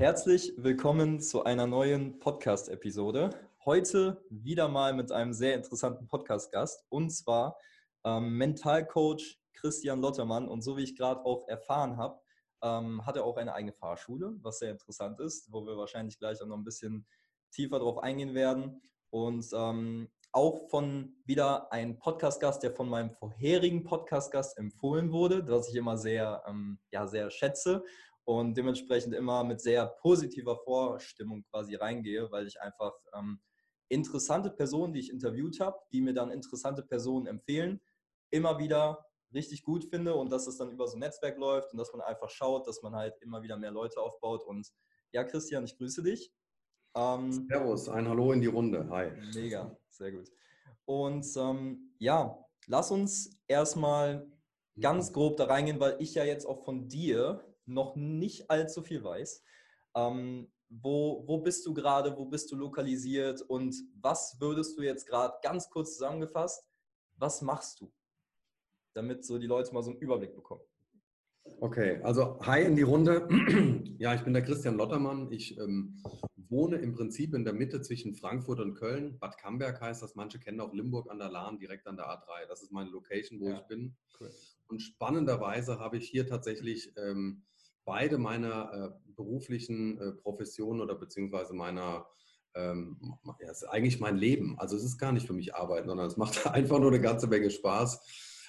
Herzlich willkommen zu einer neuen Podcast-Episode. Heute wieder mal mit einem sehr interessanten Podcast-Gast und zwar ähm, Mentalcoach Christian Lottermann. Und so wie ich gerade auch erfahren habe, ähm, hat er auch eine eigene Fahrschule, was sehr interessant ist, wo wir wahrscheinlich gleich auch noch ein bisschen tiefer drauf eingehen werden. Und ähm, auch von wieder ein Podcast-Gast, der von meinem vorherigen Podcast-Gast empfohlen wurde, was ich immer sehr, ähm, ja, sehr schätze und dementsprechend immer mit sehr positiver Vorstimmung quasi reingehe, weil ich einfach ähm, interessante Personen, die ich interviewt habe, die mir dann interessante Personen empfehlen, immer wieder richtig gut finde und dass es dann über so ein Netzwerk läuft und dass man einfach schaut, dass man halt immer wieder mehr Leute aufbaut. Und ja, Christian, ich grüße dich. Ähm, Servus, ein Hallo in die Runde. Hi. Mega, sehr gut. Und ähm, ja, lass uns erstmal ganz grob da reingehen, weil ich ja jetzt auch von dir noch nicht allzu viel weiß. Ähm, wo, wo bist du gerade, wo bist du lokalisiert und was würdest du jetzt gerade ganz kurz zusammengefasst, was machst du, damit so die Leute mal so einen Überblick bekommen? Okay, also hi in die Runde. Ja, ich bin der Christian Lottermann. Ich ähm, wohne im Prinzip in der Mitte zwischen Frankfurt und Köln. Bad Camberg heißt das. Manche kennen auch Limburg an der Lahn, direkt an der A3. Das ist meine Location, wo ja, ich bin. Cool. Und spannenderweise habe ich hier tatsächlich ähm, beide meiner äh, beruflichen äh, Professionen oder beziehungsweise meiner, ähm, ja, ist eigentlich mein Leben. Also es ist gar nicht für mich Arbeiten, sondern es macht einfach nur eine ganze Menge Spaß.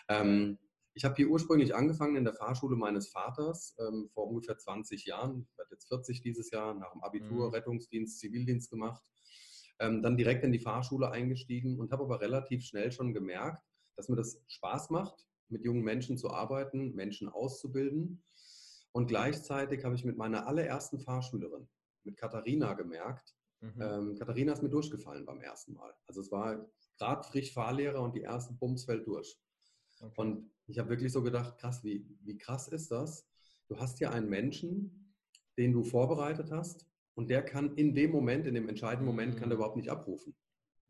Ähm, ich habe hier ursprünglich angefangen in der Fahrschule meines Vaters ähm, vor ungefähr 20 Jahren. Ich werde jetzt 40 dieses Jahr, nach dem Abitur, mhm. Rettungsdienst, Zivildienst gemacht. Ähm, dann direkt in die Fahrschule eingestiegen und habe aber relativ schnell schon gemerkt, dass mir das Spaß macht, mit jungen Menschen zu arbeiten, Menschen auszubilden und gleichzeitig habe ich mit meiner allerersten Fahrschülerin, mit Katharina, gemerkt, mhm. ähm, Katharina ist mir durchgefallen beim ersten Mal. Also es war gerade frisch Fahrlehrer und die ersten Bums fällt durch. Okay. Und ich habe wirklich so gedacht, krass, wie, wie krass ist das? Du hast hier einen Menschen, den du vorbereitet hast und der kann in dem Moment, in dem entscheidenden Moment, kann der mhm. überhaupt nicht abrufen.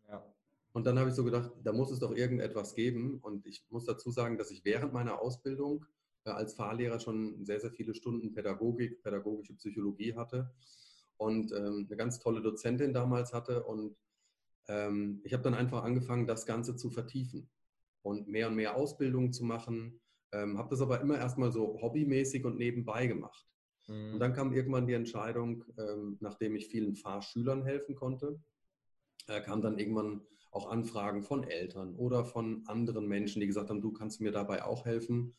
Ja. Und dann habe ich so gedacht, da muss es doch irgendetwas geben. Und ich muss dazu sagen, dass ich während meiner Ausbildung als Fahrlehrer schon sehr, sehr viele Stunden Pädagogik, pädagogische Psychologie hatte und ähm, eine ganz tolle Dozentin damals hatte. Und ähm, ich habe dann einfach angefangen, das Ganze zu vertiefen und mehr und mehr Ausbildungen zu machen. Ähm, habe das aber immer erstmal so hobbymäßig und nebenbei gemacht. Mhm. Und dann kam irgendwann die Entscheidung, ähm, nachdem ich vielen Fahrschülern helfen konnte, äh, kam dann irgendwann auch Anfragen von Eltern oder von anderen Menschen, die gesagt haben, du kannst mir dabei auch helfen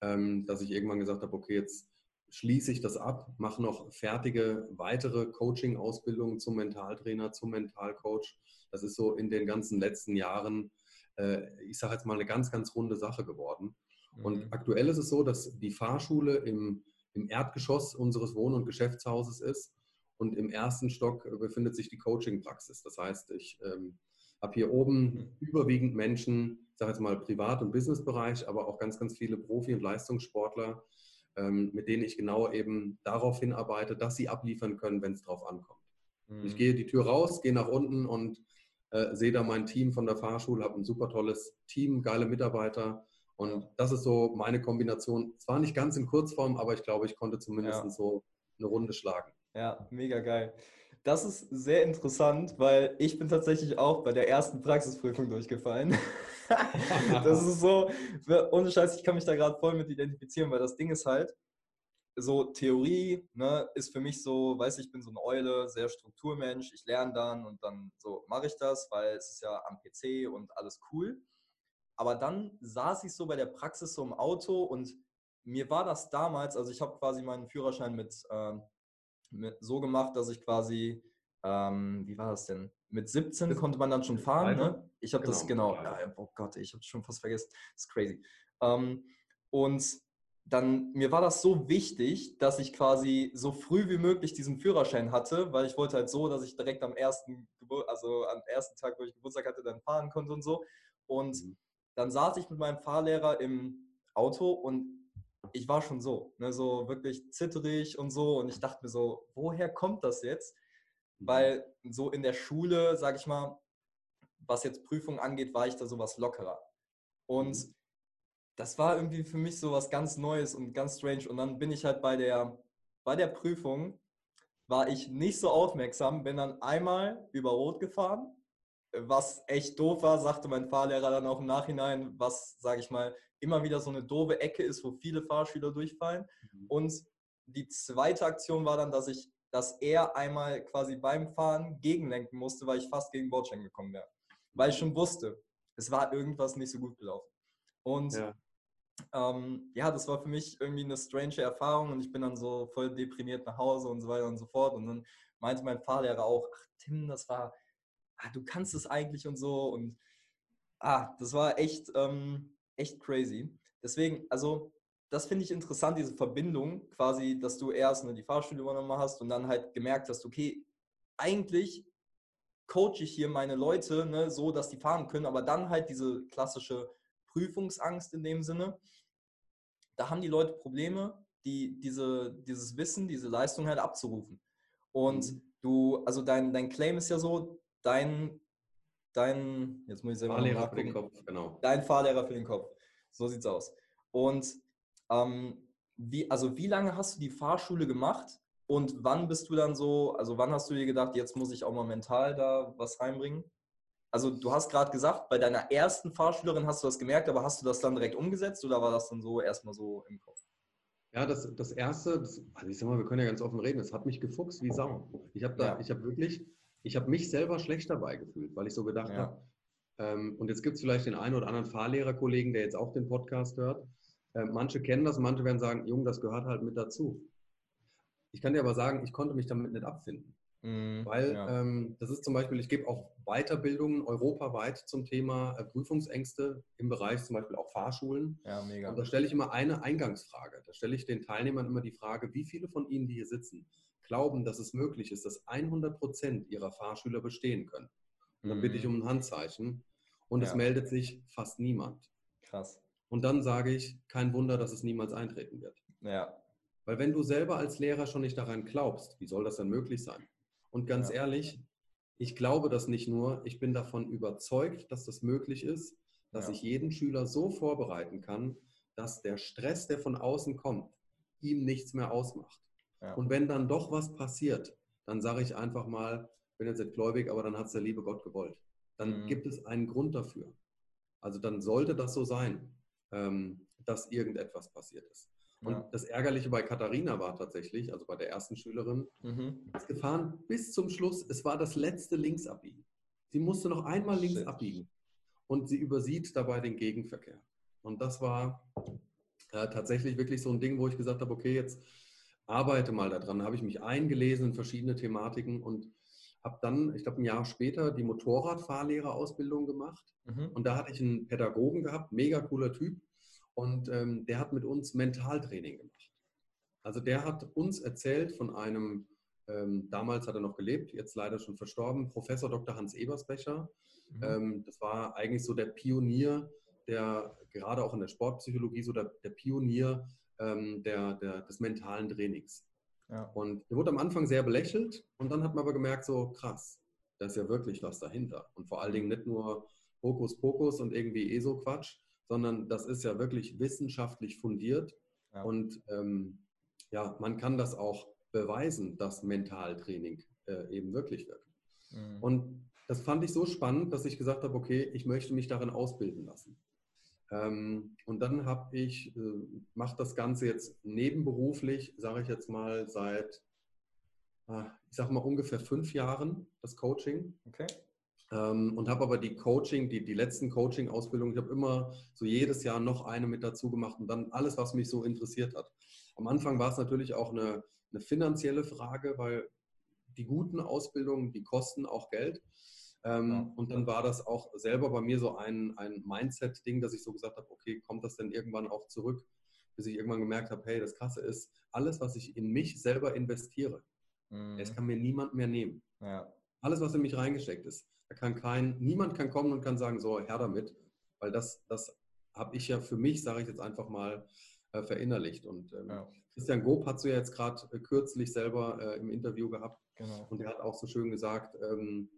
dass ich irgendwann gesagt habe, okay, jetzt schließe ich das ab, mache noch fertige weitere Coaching-Ausbildungen zum Mentaltrainer, zum Mentalcoach. Das ist so in den ganzen letzten Jahren, äh, ich sage jetzt mal, eine ganz, ganz runde Sache geworden. Mhm. Und aktuell ist es so, dass die Fahrschule im, im Erdgeschoss unseres Wohn- und Geschäftshauses ist und im ersten Stock befindet sich die Coaching-Praxis. Das heißt, ich ähm, habe hier oben überwiegend Menschen, ich sage jetzt mal Privat- und Businessbereich, aber auch ganz, ganz viele Profi- und Leistungssportler, ähm, mit denen ich genau eben darauf hinarbeite, dass sie abliefern können, wenn es drauf ankommt. Mhm. Ich gehe die Tür raus, gehe nach unten und äh, sehe da mein Team von der Fahrschule, habe ein super tolles Team, geile Mitarbeiter. Und das ist so meine Kombination. Zwar nicht ganz in Kurzform, aber ich glaube, ich konnte zumindest ja. so eine Runde schlagen. Ja, mega geil. Das ist sehr interessant, weil ich bin tatsächlich auch bei der ersten Praxisprüfung durchgefallen. das ist so, ohne Scheiß, ich kann mich da gerade voll mit identifizieren, weil das Ding ist halt, so Theorie ne, ist für mich so, weiß ich, ich bin so eine Eule, sehr Strukturmensch, ich lerne dann und dann so mache ich das, weil es ist ja am PC und alles cool. Aber dann saß ich so bei der Praxis so im Auto und mir war das damals, also ich habe quasi meinen Führerschein mit ähm, mit, so gemacht, dass ich quasi, ähm, wie war das denn? Mit 17 das konnte man dann schon fahren. Ne? Ich habe genau, das, genau, ja, oh Gott, ich habe schon fast vergessen. Das ist crazy. Ähm, und dann, mir war das so wichtig, dass ich quasi so früh wie möglich diesen Führerschein hatte, weil ich wollte halt so, dass ich direkt am ersten, also am ersten Tag, wo ich Geburtstag hatte, dann fahren konnte und so. Und mhm. dann saß ich mit meinem Fahrlehrer im Auto und ich war schon so, ne, so wirklich zitterig und so. Und ich dachte mir so, woher kommt das jetzt? Mhm. Weil so in der Schule, sag ich mal, was jetzt Prüfungen angeht, war ich da sowas lockerer. Und mhm. das war irgendwie für mich so was ganz Neues und ganz strange. Und dann bin ich halt bei der, bei der Prüfung, war ich nicht so aufmerksam, bin dann einmal über Rot gefahren, was echt doof war, sagte mein Fahrlehrer dann auch im Nachhinein, was, sage ich mal, immer wieder so eine doofe Ecke ist, wo viele Fahrschüler durchfallen. Mhm. Und die zweite Aktion war dann, dass ich, dass er einmal quasi beim Fahren gegenlenken musste, weil ich fast gegen Bordstein gekommen wäre. Weil ich schon wusste, es war irgendwas nicht so gut gelaufen. Und ja. Ähm, ja, das war für mich irgendwie eine strange Erfahrung und ich bin dann so voll deprimiert nach Hause und so weiter und so fort. Und dann meinte mein Fahrlehrer auch, ach Tim, das war, ah, du kannst es eigentlich und so. Und ah, das war echt, ähm, echt crazy. Deswegen, also das finde ich interessant, diese Verbindung quasi, dass du erst ne, die Fahrschule übernommen hast und dann halt gemerkt hast, okay, eigentlich coache ich hier meine Leute ne, so, dass die fahren können, aber dann halt diese klassische Prüfungsangst in dem Sinne. Da haben die Leute Probleme, die, diese, dieses Wissen, diese Leistung halt abzurufen. Und mhm. du, also dein, dein Claim ist ja so, dein, dein, jetzt muss ich selber Fahrlehrer für den Kopf, genau. Dein Fahrlehrer für den Kopf. So sieht's aus. Und ähm, wie, also wie lange hast du die Fahrschule gemacht und wann bist du dann so, also wann hast du dir gedacht, jetzt muss ich auch mal mental da was reinbringen? Also du hast gerade gesagt, bei deiner ersten Fahrschülerin hast du das gemerkt, aber hast du das dann direkt umgesetzt oder war das dann so erstmal so im Kopf? Ja, das, das erste, das, also ich sag mal, wir können ja ganz offen reden, das hat mich gefuchst wie Sau. Ich habe da, ja. ich habe wirklich, ich habe mich selber schlecht dabei gefühlt, weil ich so gedacht ja. habe, ähm, und jetzt gibt es vielleicht den einen oder anderen Fahrlehrerkollegen, der jetzt auch den Podcast hört. Äh, manche kennen das, manche werden sagen, Jung, das gehört halt mit dazu. Ich kann dir aber sagen, ich konnte mich damit nicht abfinden. Mm, weil ja. ähm, das ist zum Beispiel, ich gebe auch Weiterbildungen europaweit zum Thema äh, Prüfungsängste im Bereich zum Beispiel auch Fahrschulen. Ja, mega. Und da stelle ich immer eine Eingangsfrage. Da stelle ich den Teilnehmern immer die Frage, wie viele von Ihnen, die hier sitzen, glauben, dass es möglich ist, dass 100 Prozent ihrer Fahrschüler bestehen können. Und dann bitte ich mhm. um ein Handzeichen und ja. es meldet sich fast niemand. Krass. Und dann sage ich, kein Wunder, dass es niemals eintreten wird. Ja. Weil wenn du selber als Lehrer schon nicht daran glaubst, wie soll das dann möglich sein? Und ganz ja. ehrlich, ich glaube das nicht nur, ich bin davon überzeugt, dass das möglich ist, dass ja. ich jeden Schüler so vorbereiten kann, dass der Stress, der von außen kommt, ihm nichts mehr ausmacht. Ja. Und wenn dann doch was passiert, dann sage ich einfach mal, ich bin jetzt nicht gläubig, aber dann hat es der liebe Gott gewollt. Dann mhm. gibt es einen Grund dafür. Also dann sollte das so sein, ähm, dass irgendetwas passiert ist. Und ja. das Ärgerliche bei Katharina war tatsächlich, also bei der ersten Schülerin, mhm. ist gefahren bis zum Schluss. Es war das letzte Linksabbiegen. Sie musste noch einmal links Shit. abbiegen und sie übersieht dabei den Gegenverkehr. Und das war äh, tatsächlich wirklich so ein Ding, wo ich gesagt habe, okay, jetzt arbeite mal daran. Da habe ich mich eingelesen in verschiedene Thematiken und habe dann, ich glaube, ein Jahr später die Motorradfahrlehrerausbildung gemacht. Mhm. Und da hatte ich einen Pädagogen gehabt, mega cooler Typ. Und ähm, der hat mit uns Mentaltraining gemacht. Also der hat uns erzählt von einem, ähm, damals hat er noch gelebt, jetzt leider schon verstorben, Professor Dr. Hans Ebersbecher. Mhm. Ähm, das war eigentlich so der Pionier, der gerade auch in der Sportpsychologie so der, der Pionier ähm, der, der, des mentalen Trainings. Ja. Und er wurde am Anfang sehr belächelt und dann hat man aber gemerkt, so krass, da ist ja wirklich was dahinter. Und vor allen Dingen nicht nur Hokuspokus und irgendwie ESO-Quatsch, sondern das ist ja wirklich wissenschaftlich fundiert. Ja. Und ähm, ja, man kann das auch beweisen, dass Mentaltraining äh, eben wirklich wirkt. Mhm. Und das fand ich so spannend, dass ich gesagt habe, okay, ich möchte mich darin ausbilden lassen. Ähm, und dann habe ich, äh, mache das Ganze jetzt nebenberuflich, sage ich jetzt mal, seit, äh, ich sage mal ungefähr fünf Jahren, das Coaching. Okay. Ähm, und habe aber die Coaching, die, die letzten Coaching-Ausbildungen, ich habe immer so jedes Jahr noch eine mit dazu gemacht und dann alles, was mich so interessiert hat. Am Anfang war es natürlich auch eine, eine finanzielle Frage, weil die guten Ausbildungen, die kosten auch Geld. Ähm, ja. Und dann war das auch selber bei mir so ein, ein Mindset-Ding, dass ich so gesagt habe, okay, kommt das denn irgendwann auch zurück? Bis ich irgendwann gemerkt habe, hey, das Krasse ist, alles, was ich in mich selber investiere, mhm. das kann mir niemand mehr nehmen. Ja. Alles, was in mich reingesteckt ist. Da kann kein, niemand kann kommen und kann sagen, so, her damit. Weil das, das habe ich ja für mich, sage ich jetzt einfach mal, äh, verinnerlicht. Und ähm, ja. Christian Gob hat so ja jetzt gerade äh, kürzlich selber äh, im Interview gehabt. Genau. Und er hat auch so schön gesagt, ähm,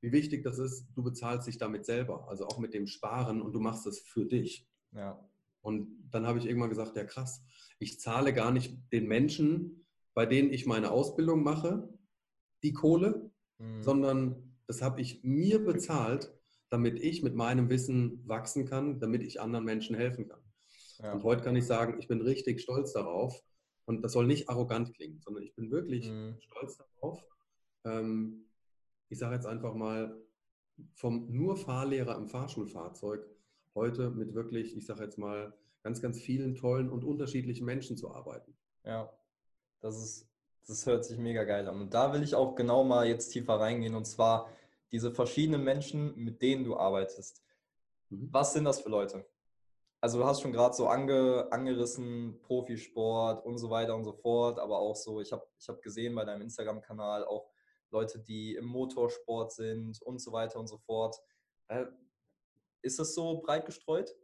wie wichtig das ist, du bezahlst dich damit selber, also auch mit dem Sparen und du machst es für dich. Ja. Und dann habe ich irgendwann gesagt, ja krass, ich zahle gar nicht den Menschen, bei denen ich meine Ausbildung mache, die Kohle, mhm. sondern das habe ich mir bezahlt, damit ich mit meinem Wissen wachsen kann, damit ich anderen Menschen helfen kann. Ja. Und heute kann ich sagen, ich bin richtig stolz darauf. Und das soll nicht arrogant klingen, sondern ich bin wirklich mhm. stolz darauf. Ähm, ich sage jetzt einfach mal, vom nur Fahrlehrer im Fahrschulfahrzeug heute mit wirklich, ich sage jetzt mal, ganz, ganz vielen tollen und unterschiedlichen Menschen zu arbeiten. Ja, das ist, das hört sich mega geil an. Und da will ich auch genau mal jetzt tiefer reingehen und zwar diese verschiedenen Menschen, mit denen du arbeitest. Mhm. Was sind das für Leute? Also du hast schon gerade so ange, angerissen, Profisport und so weiter und so fort, aber auch so, ich habe ich hab gesehen bei deinem Instagram-Kanal auch Leute, die im Motorsport sind und so weiter und so fort. Äh, ist das so breit gestreut?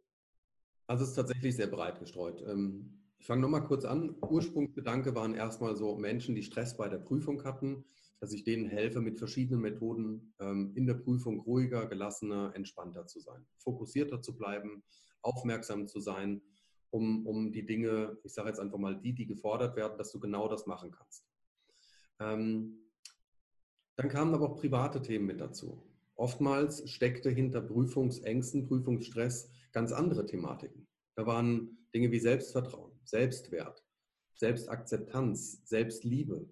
Also es ist tatsächlich sehr breit gestreut. Ähm, ich fange nochmal kurz an. Ursprungsgedanke waren erstmal so Menschen, die Stress bei der Prüfung hatten, dass ich denen helfe, mit verschiedenen Methoden ähm, in der Prüfung ruhiger, gelassener, entspannter zu sein, fokussierter zu bleiben, aufmerksam zu sein, um, um die Dinge, ich sage jetzt einfach mal die, die gefordert werden, dass du genau das machen kannst. Ähm, dann kamen aber auch private Themen mit dazu. Oftmals steckte hinter Prüfungsängsten, Prüfungsstress ganz andere Thematiken. Da waren Dinge wie Selbstvertrauen, Selbstwert, Selbstakzeptanz, Selbstliebe.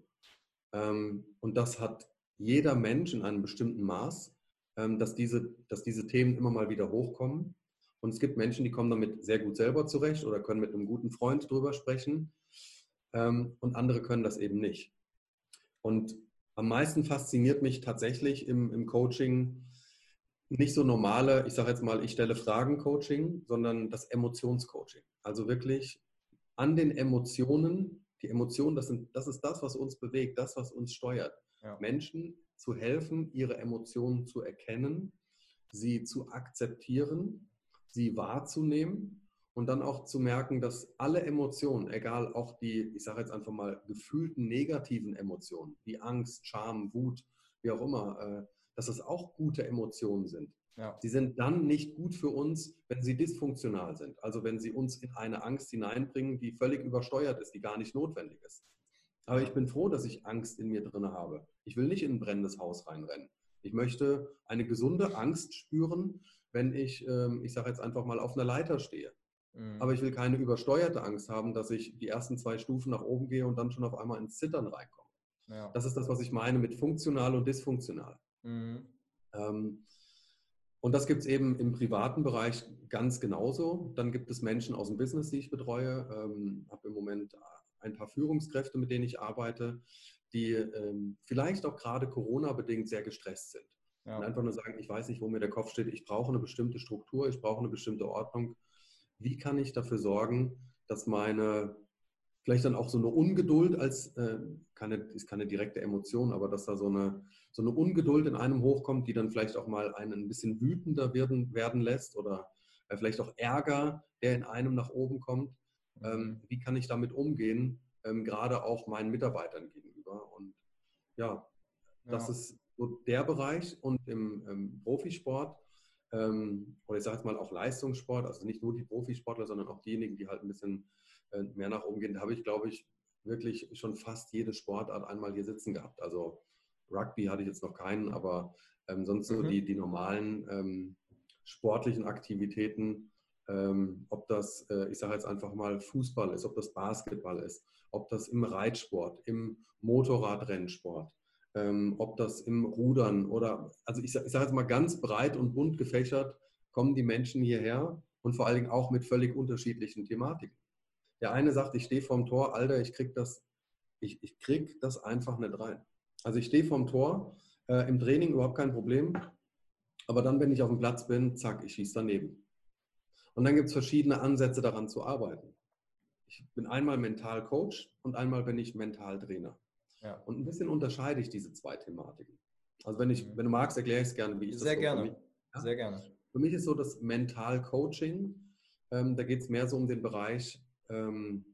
Ähm, und das hat jeder Mensch in einem bestimmten Maß, ähm, dass diese, dass diese Themen immer mal wieder hochkommen. Und es gibt Menschen, die kommen damit sehr gut selber zurecht oder können mit einem guten Freund drüber sprechen. Ähm, und andere können das eben nicht. Und am meisten fasziniert mich tatsächlich im, im Coaching nicht so normale, ich sage jetzt mal, ich stelle Fragen Coaching, sondern das Emotionscoaching. Also wirklich an den Emotionen, die Emotionen, das, sind, das ist das, was uns bewegt, das, was uns steuert. Ja. Menschen zu helfen, ihre Emotionen zu erkennen, sie zu akzeptieren sie wahrzunehmen und dann auch zu merken, dass alle Emotionen, egal auch die, ich sage jetzt einfach mal, gefühlten negativen Emotionen, wie Angst, Scham, Wut, wie auch immer, äh, dass das auch gute Emotionen sind. Ja. Sie sind dann nicht gut für uns, wenn sie dysfunktional sind. Also wenn sie uns in eine Angst hineinbringen, die völlig übersteuert ist, die gar nicht notwendig ist. Aber ich bin froh, dass ich Angst in mir drin habe. Ich will nicht in ein brennendes Haus reinrennen. Ich möchte eine gesunde Angst spüren, wenn ich, ähm, ich sage jetzt einfach mal, auf einer Leiter stehe. Mhm. Aber ich will keine übersteuerte Angst haben, dass ich die ersten zwei Stufen nach oben gehe und dann schon auf einmal ins Zittern reinkomme. Ja. Das ist das, was ich meine mit funktional und dysfunktional. Mhm. Ähm, und das gibt es eben im privaten Bereich ganz genauso. Dann gibt es Menschen aus dem Business, die ich betreue. Ähm, habe im Moment ein paar Führungskräfte, mit denen ich arbeite, die ähm, vielleicht auch gerade Corona-bedingt sehr gestresst sind. Ja. Und einfach nur sagen, ich weiß nicht, wo mir der Kopf steht, ich brauche eine bestimmte Struktur, ich brauche eine bestimmte Ordnung. Wie kann ich dafür sorgen, dass meine, vielleicht dann auch so eine Ungeduld als, äh, keine, ist keine direkte Emotion, aber dass da so eine, so eine Ungeduld in einem hochkommt, die dann vielleicht auch mal einen ein bisschen wütender werden, werden lässt oder äh, vielleicht auch Ärger, der in einem nach oben kommt. Ähm, mhm. wie kann ich damit umgehen, ähm, gerade auch meinen Mitarbeitern gegenüber? Und ja, das ja. ist so der Bereich und im, im Profisport ähm, oder ich sage jetzt mal auch Leistungssport, also nicht nur die Profisportler, sondern auch diejenigen, die halt ein bisschen äh, mehr nach oben gehen, da habe ich, glaube ich, wirklich schon fast jede Sportart einmal hier sitzen gehabt. Also Rugby hatte ich jetzt noch keinen, aber ähm, sonst so mhm. die, die normalen ähm, sportlichen Aktivitäten, ähm, ob das, äh, ich sage jetzt einfach mal Fußball ist, ob das Basketball ist, ob das im Reitsport, im Motorradrennsport, ähm, ob das im Rudern oder, also ich, ich sage jetzt mal ganz breit und bunt gefächert, kommen die Menschen hierher und vor allen Dingen auch mit völlig unterschiedlichen Thematiken. Der eine sagt, ich stehe vorm Tor, Alter, ich krieg das, ich, ich krieg das einfach nicht rein. Also ich stehe vorm Tor, äh, im Training überhaupt kein Problem, aber dann, wenn ich auf dem Platz bin, zack, ich schieße daneben. Und dann gibt es verschiedene Ansätze daran zu arbeiten. Ich bin einmal mental Coach und einmal bin ich mental Trainer. Ja. Und ein bisschen unterscheide ich diese zwei Thematiken. Also wenn ich, mhm. wenn du magst, erkläre ich es gerne, wie ich Sehr das gerne. Mich, ja? Sehr gerne. Für mich ist so das Mental Coaching, ähm, da geht es mehr so um den Bereich ähm,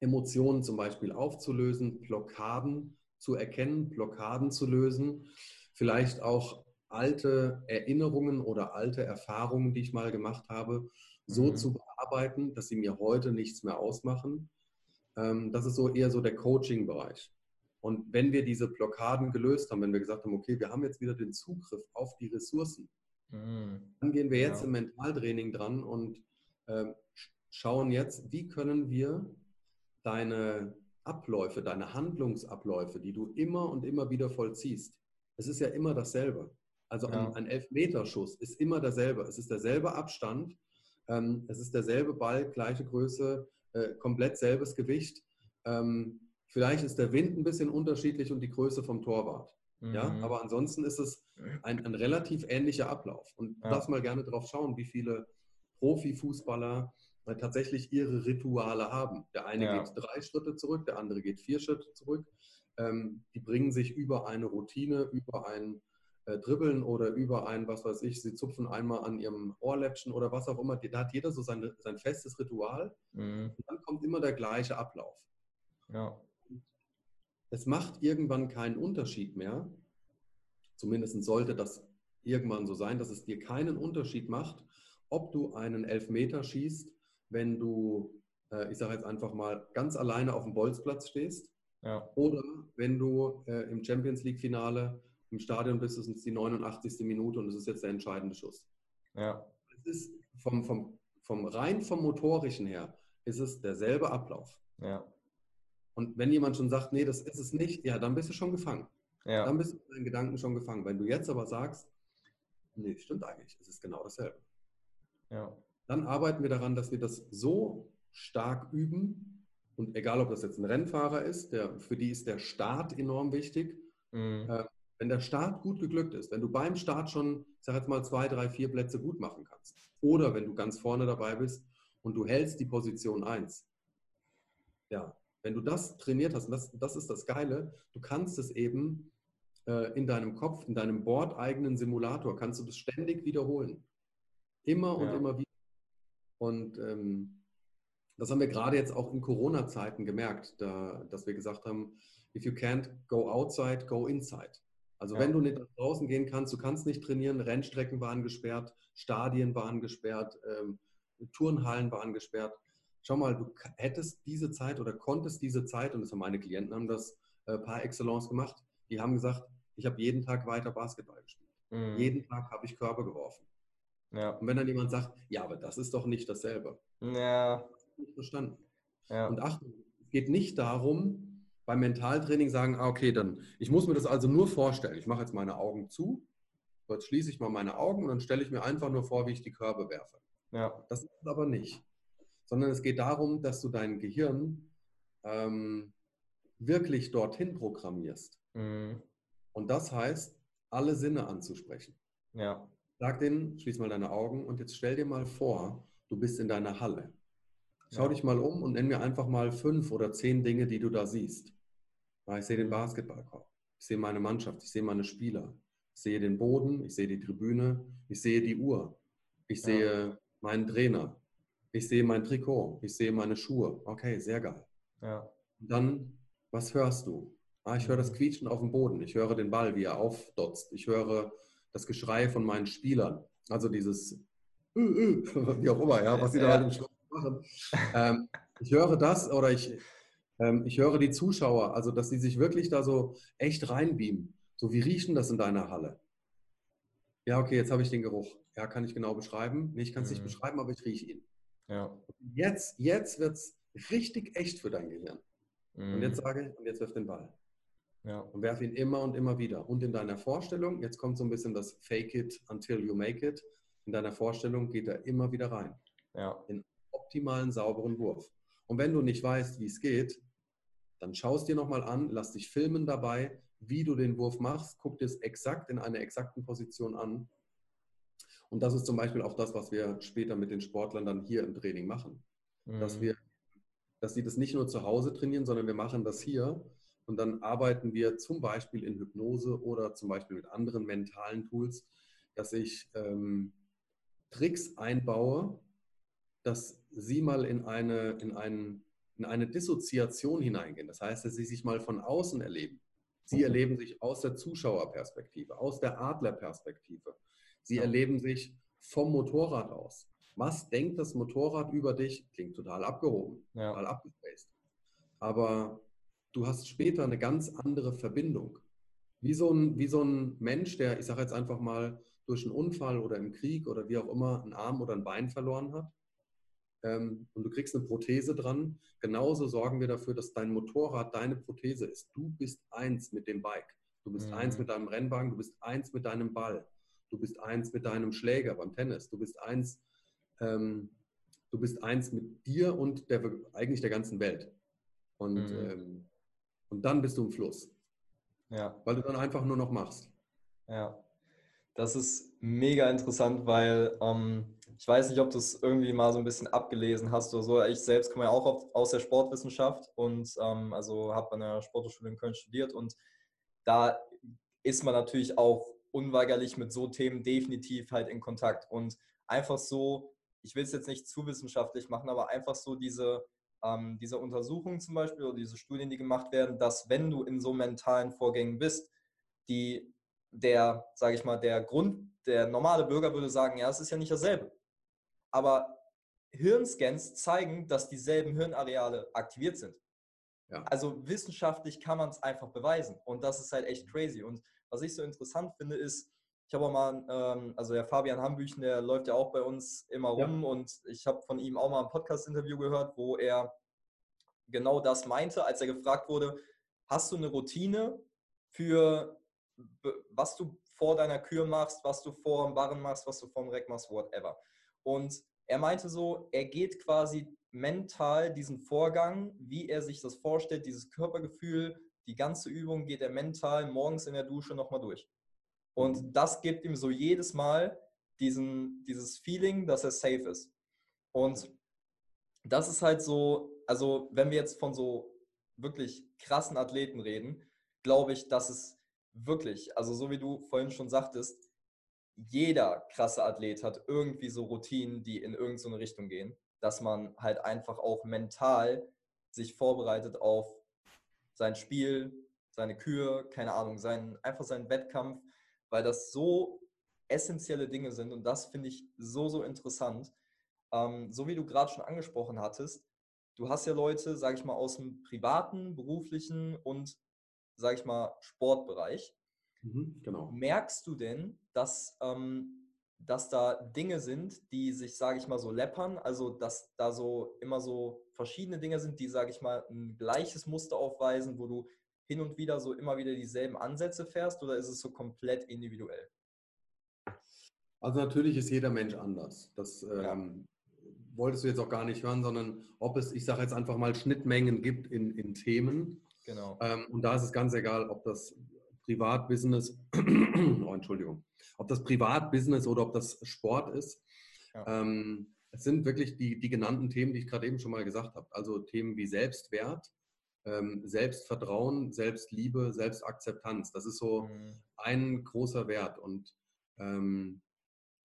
Emotionen zum Beispiel aufzulösen, Blockaden zu erkennen, Blockaden zu lösen, vielleicht auch alte Erinnerungen oder alte Erfahrungen, die ich mal gemacht habe, so mhm. zu bearbeiten, dass sie mir heute nichts mehr ausmachen Ähm, das ist so eher so der Coaching-Bereich. Und wenn wir diese Blockaden gelöst haben, wenn wir gesagt haben, okay, wir haben jetzt wieder den Zugriff auf die Ressourcen, mhm. dann gehen wir jetzt ja. im Mentaltraining dran und äh, schauen jetzt, wie können wir deine Abläufe, deine Handlungsabläufe, die du immer und immer wieder vollziehst, es ist ja immer dasselbe. Also ja. ein, ein Elfmeterschuss ist immer derselbe. Es ist derselbe Abstand, ähm, es ist derselbe Ball, gleiche Größe, äh, komplett selbes Gewicht. Ähm, vielleicht ist der Wind ein bisschen unterschiedlich und die Größe vom Torwart. Mhm. Ja, aber ansonsten ist es ein, ein relativ ähnlicher Ablauf. Und ja. lass mal gerne drauf schauen, wie viele Profifußballer äh, tatsächlich ihre Rituale haben. Der eine ja. geht drei Schritte zurück, der andere geht vier Schritte zurück. Ähm, die bringen sich über eine Routine, über ein äh, Dribbeln oder über ein, was weiß ich, sie zupfen einmal an ihrem Ohrläppchen oder was auch immer. Da hat jeder so sein, sein festes Ritual. Mhm. Und dann kommt immer der gleiche Ablauf. Ja. Es macht irgendwann keinen Unterschied mehr. Zumindest sollte das irgendwann so sein, dass es dir keinen Unterschied macht, ob du einen Elfmeter schießt, wenn du, äh, ich sage jetzt einfach mal, ganz alleine auf dem Bolzplatz stehst. Ja. Oder wenn du äh, im Champions League-Finale im Stadion bist, ist es die 89. Minute und es ist jetzt der entscheidende Schuss. Ja. Es ist vom, vom, vom rein vom Motorischen her, ist es derselbe Ablauf. Ja. Und wenn jemand schon sagt, nee, das ist es nicht, ja, dann bist du schon gefangen. Ja. Dann bist du in deinen Gedanken schon gefangen. Wenn du jetzt aber sagst, nee, stimmt eigentlich, es ist genau dasselbe. Ja. Dann arbeiten wir daran, dass wir das so stark üben. Und egal, ob das jetzt ein Rennfahrer ist, der, für die ist der Start enorm wichtig. Mhm. Äh, wenn der Start gut geglückt ist, wenn du beim Start schon, ich sag jetzt mal, zwei, drei, vier Plätze gut machen kannst, oder wenn du ganz vorne dabei bist und du hältst die Position 1, ja, wenn du das trainiert hast, und das, das ist das Geile, du kannst es eben äh, in deinem Kopf, in deinem bordeigenen Simulator, kannst du das ständig wiederholen. Immer und ja. immer wieder. Und ähm, das haben wir gerade jetzt auch in Corona-Zeiten gemerkt, da, dass wir gesagt haben, if you can't go outside, go inside. Also ja. wenn du nicht nach draußen gehen kannst, du kannst nicht trainieren, Rennstrecken waren gesperrt, Stadien waren gesperrt, ähm, Turnhallen waren gesperrt. Schau mal, du hättest diese Zeit oder konntest diese Zeit, und das haben meine Klienten haben das äh, par excellence gemacht, die haben gesagt, ich habe jeden Tag weiter Basketball gespielt. Mhm. Jeden Tag habe ich Körper geworfen. Ja. Und wenn dann jemand sagt, ja, aber das ist doch nicht dasselbe. Ja. Das nicht verstanden. Ja. Und Achtung, es geht nicht darum, beim Mentaltraining sagen, ah, okay, dann, ich muss mir das also nur vorstellen. Ich mache jetzt meine Augen zu, jetzt schließe ich mal meine Augen und dann stelle ich mir einfach nur vor, wie ich die Körbe werfe. Ja. Das ist aber nicht. Sondern es geht darum, dass du dein Gehirn ähm, wirklich dorthin programmierst. Mhm. Und das heißt, alle Sinne anzusprechen. Ja. Sag denen, schließ mal deine Augen und jetzt stell dir mal vor, du bist in deiner Halle. Schau ja. dich mal um und nenn mir einfach mal fünf oder zehn Dinge, die du da siehst. Ich sehe den Basketballkorb, ich sehe meine Mannschaft, ich sehe meine Spieler, ich sehe den Boden, ich sehe die Tribüne, ich sehe die Uhr, ich sehe ja. meinen Trainer, ich sehe mein Trikot, ich sehe meine Schuhe. Okay, sehr geil. Ja. Und dann, was hörst du? Ah, ich höre das mhm. Quietschen auf dem Boden, ich höre den Ball, wie er aufdotzt, ich höre das Geschrei von meinen Spielern, also dieses wie auch immer, ja, was sie da halt im Schluss machen. Ähm, ich höre das oder ich, ähm, ich höre die Zuschauer, also dass sie sich wirklich da so echt reinbeamen. So, wie riechen das in deiner Halle? Ja, okay, jetzt habe ich den Geruch. Ja, kann ich genau beschreiben? Nee, ich kann es mhm. nicht beschreiben, aber ich rieche ihn. Ja. Jetzt, jetzt wird es richtig echt für dein Gehirn. Mhm. Und jetzt sage ich, und jetzt wirf den Ball. Ja. Und werf ihn immer und immer wieder. Und in deiner Vorstellung, jetzt kommt so ein bisschen das Fake it until you make it. In deiner Vorstellung geht er immer wieder rein. Ja. In optimalen, sauberen Wurf. Und wenn du nicht weißt, wie es geht, dann schau es dir nochmal an, lass dich filmen dabei, wie du den Wurf machst, guck dir es exakt in einer exakten Position an. Und das ist zum Beispiel auch das, was wir später mit den Sportlern dann hier im Training machen. Mhm. Dass wir, dass sie das nicht nur zu Hause trainieren, sondern wir machen das hier und dann arbeiten wir zum Beispiel in Hypnose oder zum Beispiel mit anderen mentalen Tools, dass ich ähm, Tricks einbaue, dass sie mal in eine, in einen in eine Dissoziation hineingehen. Das heißt, dass sie sich mal von außen erleben. Sie mhm. erleben sich aus der Zuschauerperspektive, aus der Adlerperspektive. Sie ja. erleben sich vom Motorrad aus. Was denkt das Motorrad über dich? Klingt total abgehoben, ja. total abgespaced. aber du hast später eine ganz andere Verbindung. Wie so ein, wie so ein Mensch, der, ich sage jetzt einfach mal, durch einen Unfall oder im Krieg oder wie auch immer einen Arm oder ein Bein verloren hat ähm, und du kriegst eine Prothese dran. Genauso sorgen wir dafür, dass dein Motorrad deine Prothese ist. Du bist eins mit dem Bike. Du bist mhm. eins mit deinem Rennwagen. Du bist eins mit deinem Ball. Du bist eins mit deinem Schläger beim Tennis. Du bist eins, ähm, du bist eins mit dir und der, eigentlich der ganzen Welt. Und, mhm. ähm, und dann bist du im Fluss. Ja. Weil du dann einfach nur noch machst. Ja. Das ist mega interessant, weil ähm, ich weiß nicht, ob du es irgendwie mal so ein bisschen abgelesen hast oder so. Ich selbst komme ja auch aus der Sportwissenschaft und ähm, also habe an der Sporthochschule in Köln studiert und da ist man natürlich auch unweigerlich mit so Themen definitiv halt in Kontakt und einfach so, ich will es jetzt nicht zu wissenschaftlich machen, aber einfach so diese, ähm, diese Untersuchungen zum Beispiel oder diese Studien, die gemacht werden, dass wenn du in so mentalen Vorgängen bist, die der, sage ich mal, der Grund, der normale Bürger würde sagen, ja, es ist ja nicht dasselbe aber Hirnscans zeigen, dass dieselben Hirnareale aktiviert sind. Ja. Also wissenschaftlich kann man es einfach beweisen und das ist halt echt crazy. Und was ich so interessant finde, ist, ich habe auch mal, ähm, also der Fabian Hambüchen, der läuft ja auch bei uns immer rum ja. und ich habe von ihm auch mal ein Podcast-Interview gehört, wo er genau das meinte, als er gefragt wurde, hast du eine Routine für was du vor deiner Kür machst, was du vor dem Barren machst, was du vor dem Reck machst, whatever. Und er meinte so, er geht quasi mental diesen Vorgang, wie er sich das vorstellt, dieses Körpergefühl, die ganze Übung geht er mental morgens in der Dusche nochmal durch. Und das gibt ihm so jedes Mal diesen, dieses Feeling, dass er safe ist. Und das ist halt so, also wenn wir jetzt von so wirklich krassen Athleten reden, glaube ich, dass es wirklich, also so wie du vorhin schon sagtest, jeder krasse Athlet hat irgendwie so Routinen, die in irgendeine Richtung gehen, dass man halt einfach auch mental sich vorbereitet auf sein Spiel, seine Kür, keine Ahnung, sein, einfach seinen Wettkampf, weil das so essentielle Dinge sind und das finde ich so, so interessant. Ähm, so wie du gerade schon angesprochen hattest, du hast ja Leute, sage ich mal, aus dem privaten, beruflichen und, sage ich mal, Sportbereich. Mhm, genau. Merkst du denn, dass, ähm, dass da Dinge sind, die sich, sage ich mal, so läppern? Also, dass da so immer so verschiedene Dinge sind, die, sage ich mal, ein gleiches Muster aufweisen, wo du hin und wieder so immer wieder dieselben Ansätze fährst oder ist es so komplett individuell? Also natürlich ist jeder Mensch anders. Das ja. ähm, wolltest du jetzt auch gar nicht hören, sondern ob es, ich sage jetzt einfach mal, Schnittmengen gibt in, in Themen. Genau. Ähm, und da ist es ganz egal, ob das Privatbusiness, oh, Entschuldigung, ob das Privatbusiness oder ob das Sport ist. Ja. Ähm, es sind wirklich die, die genannten Themen, die ich gerade eben schon mal gesagt habe. Also Themen wie Selbstwert, ähm, Selbstvertrauen, Selbstliebe, Selbstakzeptanz. Das ist so mhm. ein großer Wert. Und ähm,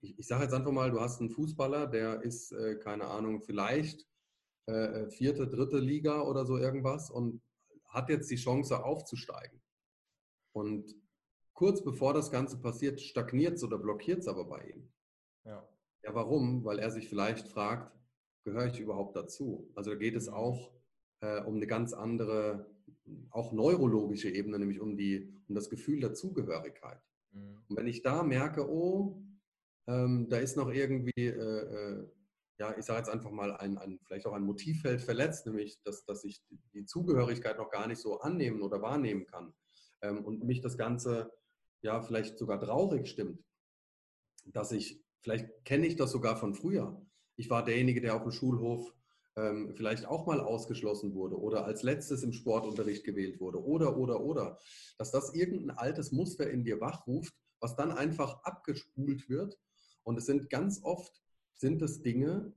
ich, ich sage jetzt einfach mal, du hast einen Fußballer, der ist, äh, keine Ahnung, vielleicht äh, vierte, dritte Liga oder so irgendwas und hat jetzt die Chance aufzusteigen. Und kurz bevor das Ganze passiert, stagniert es oder blockiert es aber bei ihm. Ja. ja, warum? Weil er sich vielleicht fragt, gehöre ich überhaupt dazu? Also da geht es mhm. auch äh, um eine ganz andere, auch neurologische Ebene, nämlich um, die, um das Gefühl der Zugehörigkeit. Mhm. Und wenn ich da merke, oh, ähm, da ist noch irgendwie, äh, äh, ja, ich sage jetzt einfach mal, ein, ein, vielleicht auch ein Motivfeld verletzt, nämlich, dass, dass ich die Zugehörigkeit noch gar nicht so annehmen oder wahrnehmen kann ähm, und mich das Ganze ja vielleicht sogar traurig stimmt, dass ich, vielleicht kenne ich das sogar von früher. Ich war derjenige, der auf dem Schulhof ähm, vielleicht auch mal ausgeschlossen wurde oder als letztes im Sportunterricht gewählt wurde oder, oder, oder. Dass das irgendein altes Muster in dir wachruft, was dann einfach abgespult wird. Und es sind ganz oft, sind es Dinge,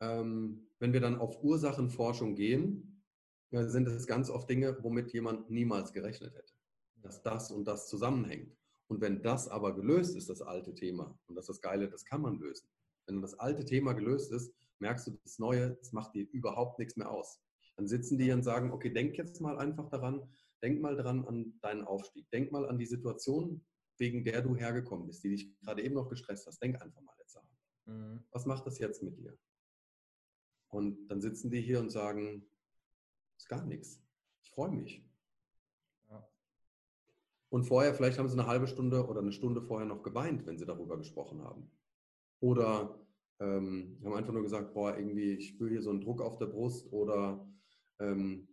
ähm, wenn wir dann auf Ursachenforschung gehen, sind es ganz oft Dinge, womit jemand niemals gerechnet hätte dass das und das zusammenhängt. Und wenn das aber gelöst ist, das alte Thema, und das ist das Geile, das kann man lösen. Wenn das alte Thema gelöst ist, merkst du, das Neue, das macht dir überhaupt nichts mehr aus. Dann sitzen die und sagen, okay, denk jetzt mal einfach daran, denk mal daran an deinen Aufstieg, denk mal an die Situation, wegen der du hergekommen bist, die dich gerade eben noch gestresst hast. Denk einfach mal jetzt daran. Mhm. Was macht das jetzt mit dir? Und dann sitzen die hier und sagen, Ist gar nichts. Ich freue mich. Und vorher, vielleicht haben sie eine halbe Stunde oder eine Stunde vorher noch geweint, wenn sie darüber gesprochen haben. Oder ähm, haben einfach nur gesagt, boah, irgendwie, ich spüre hier so einen Druck auf der Brust oder ähm,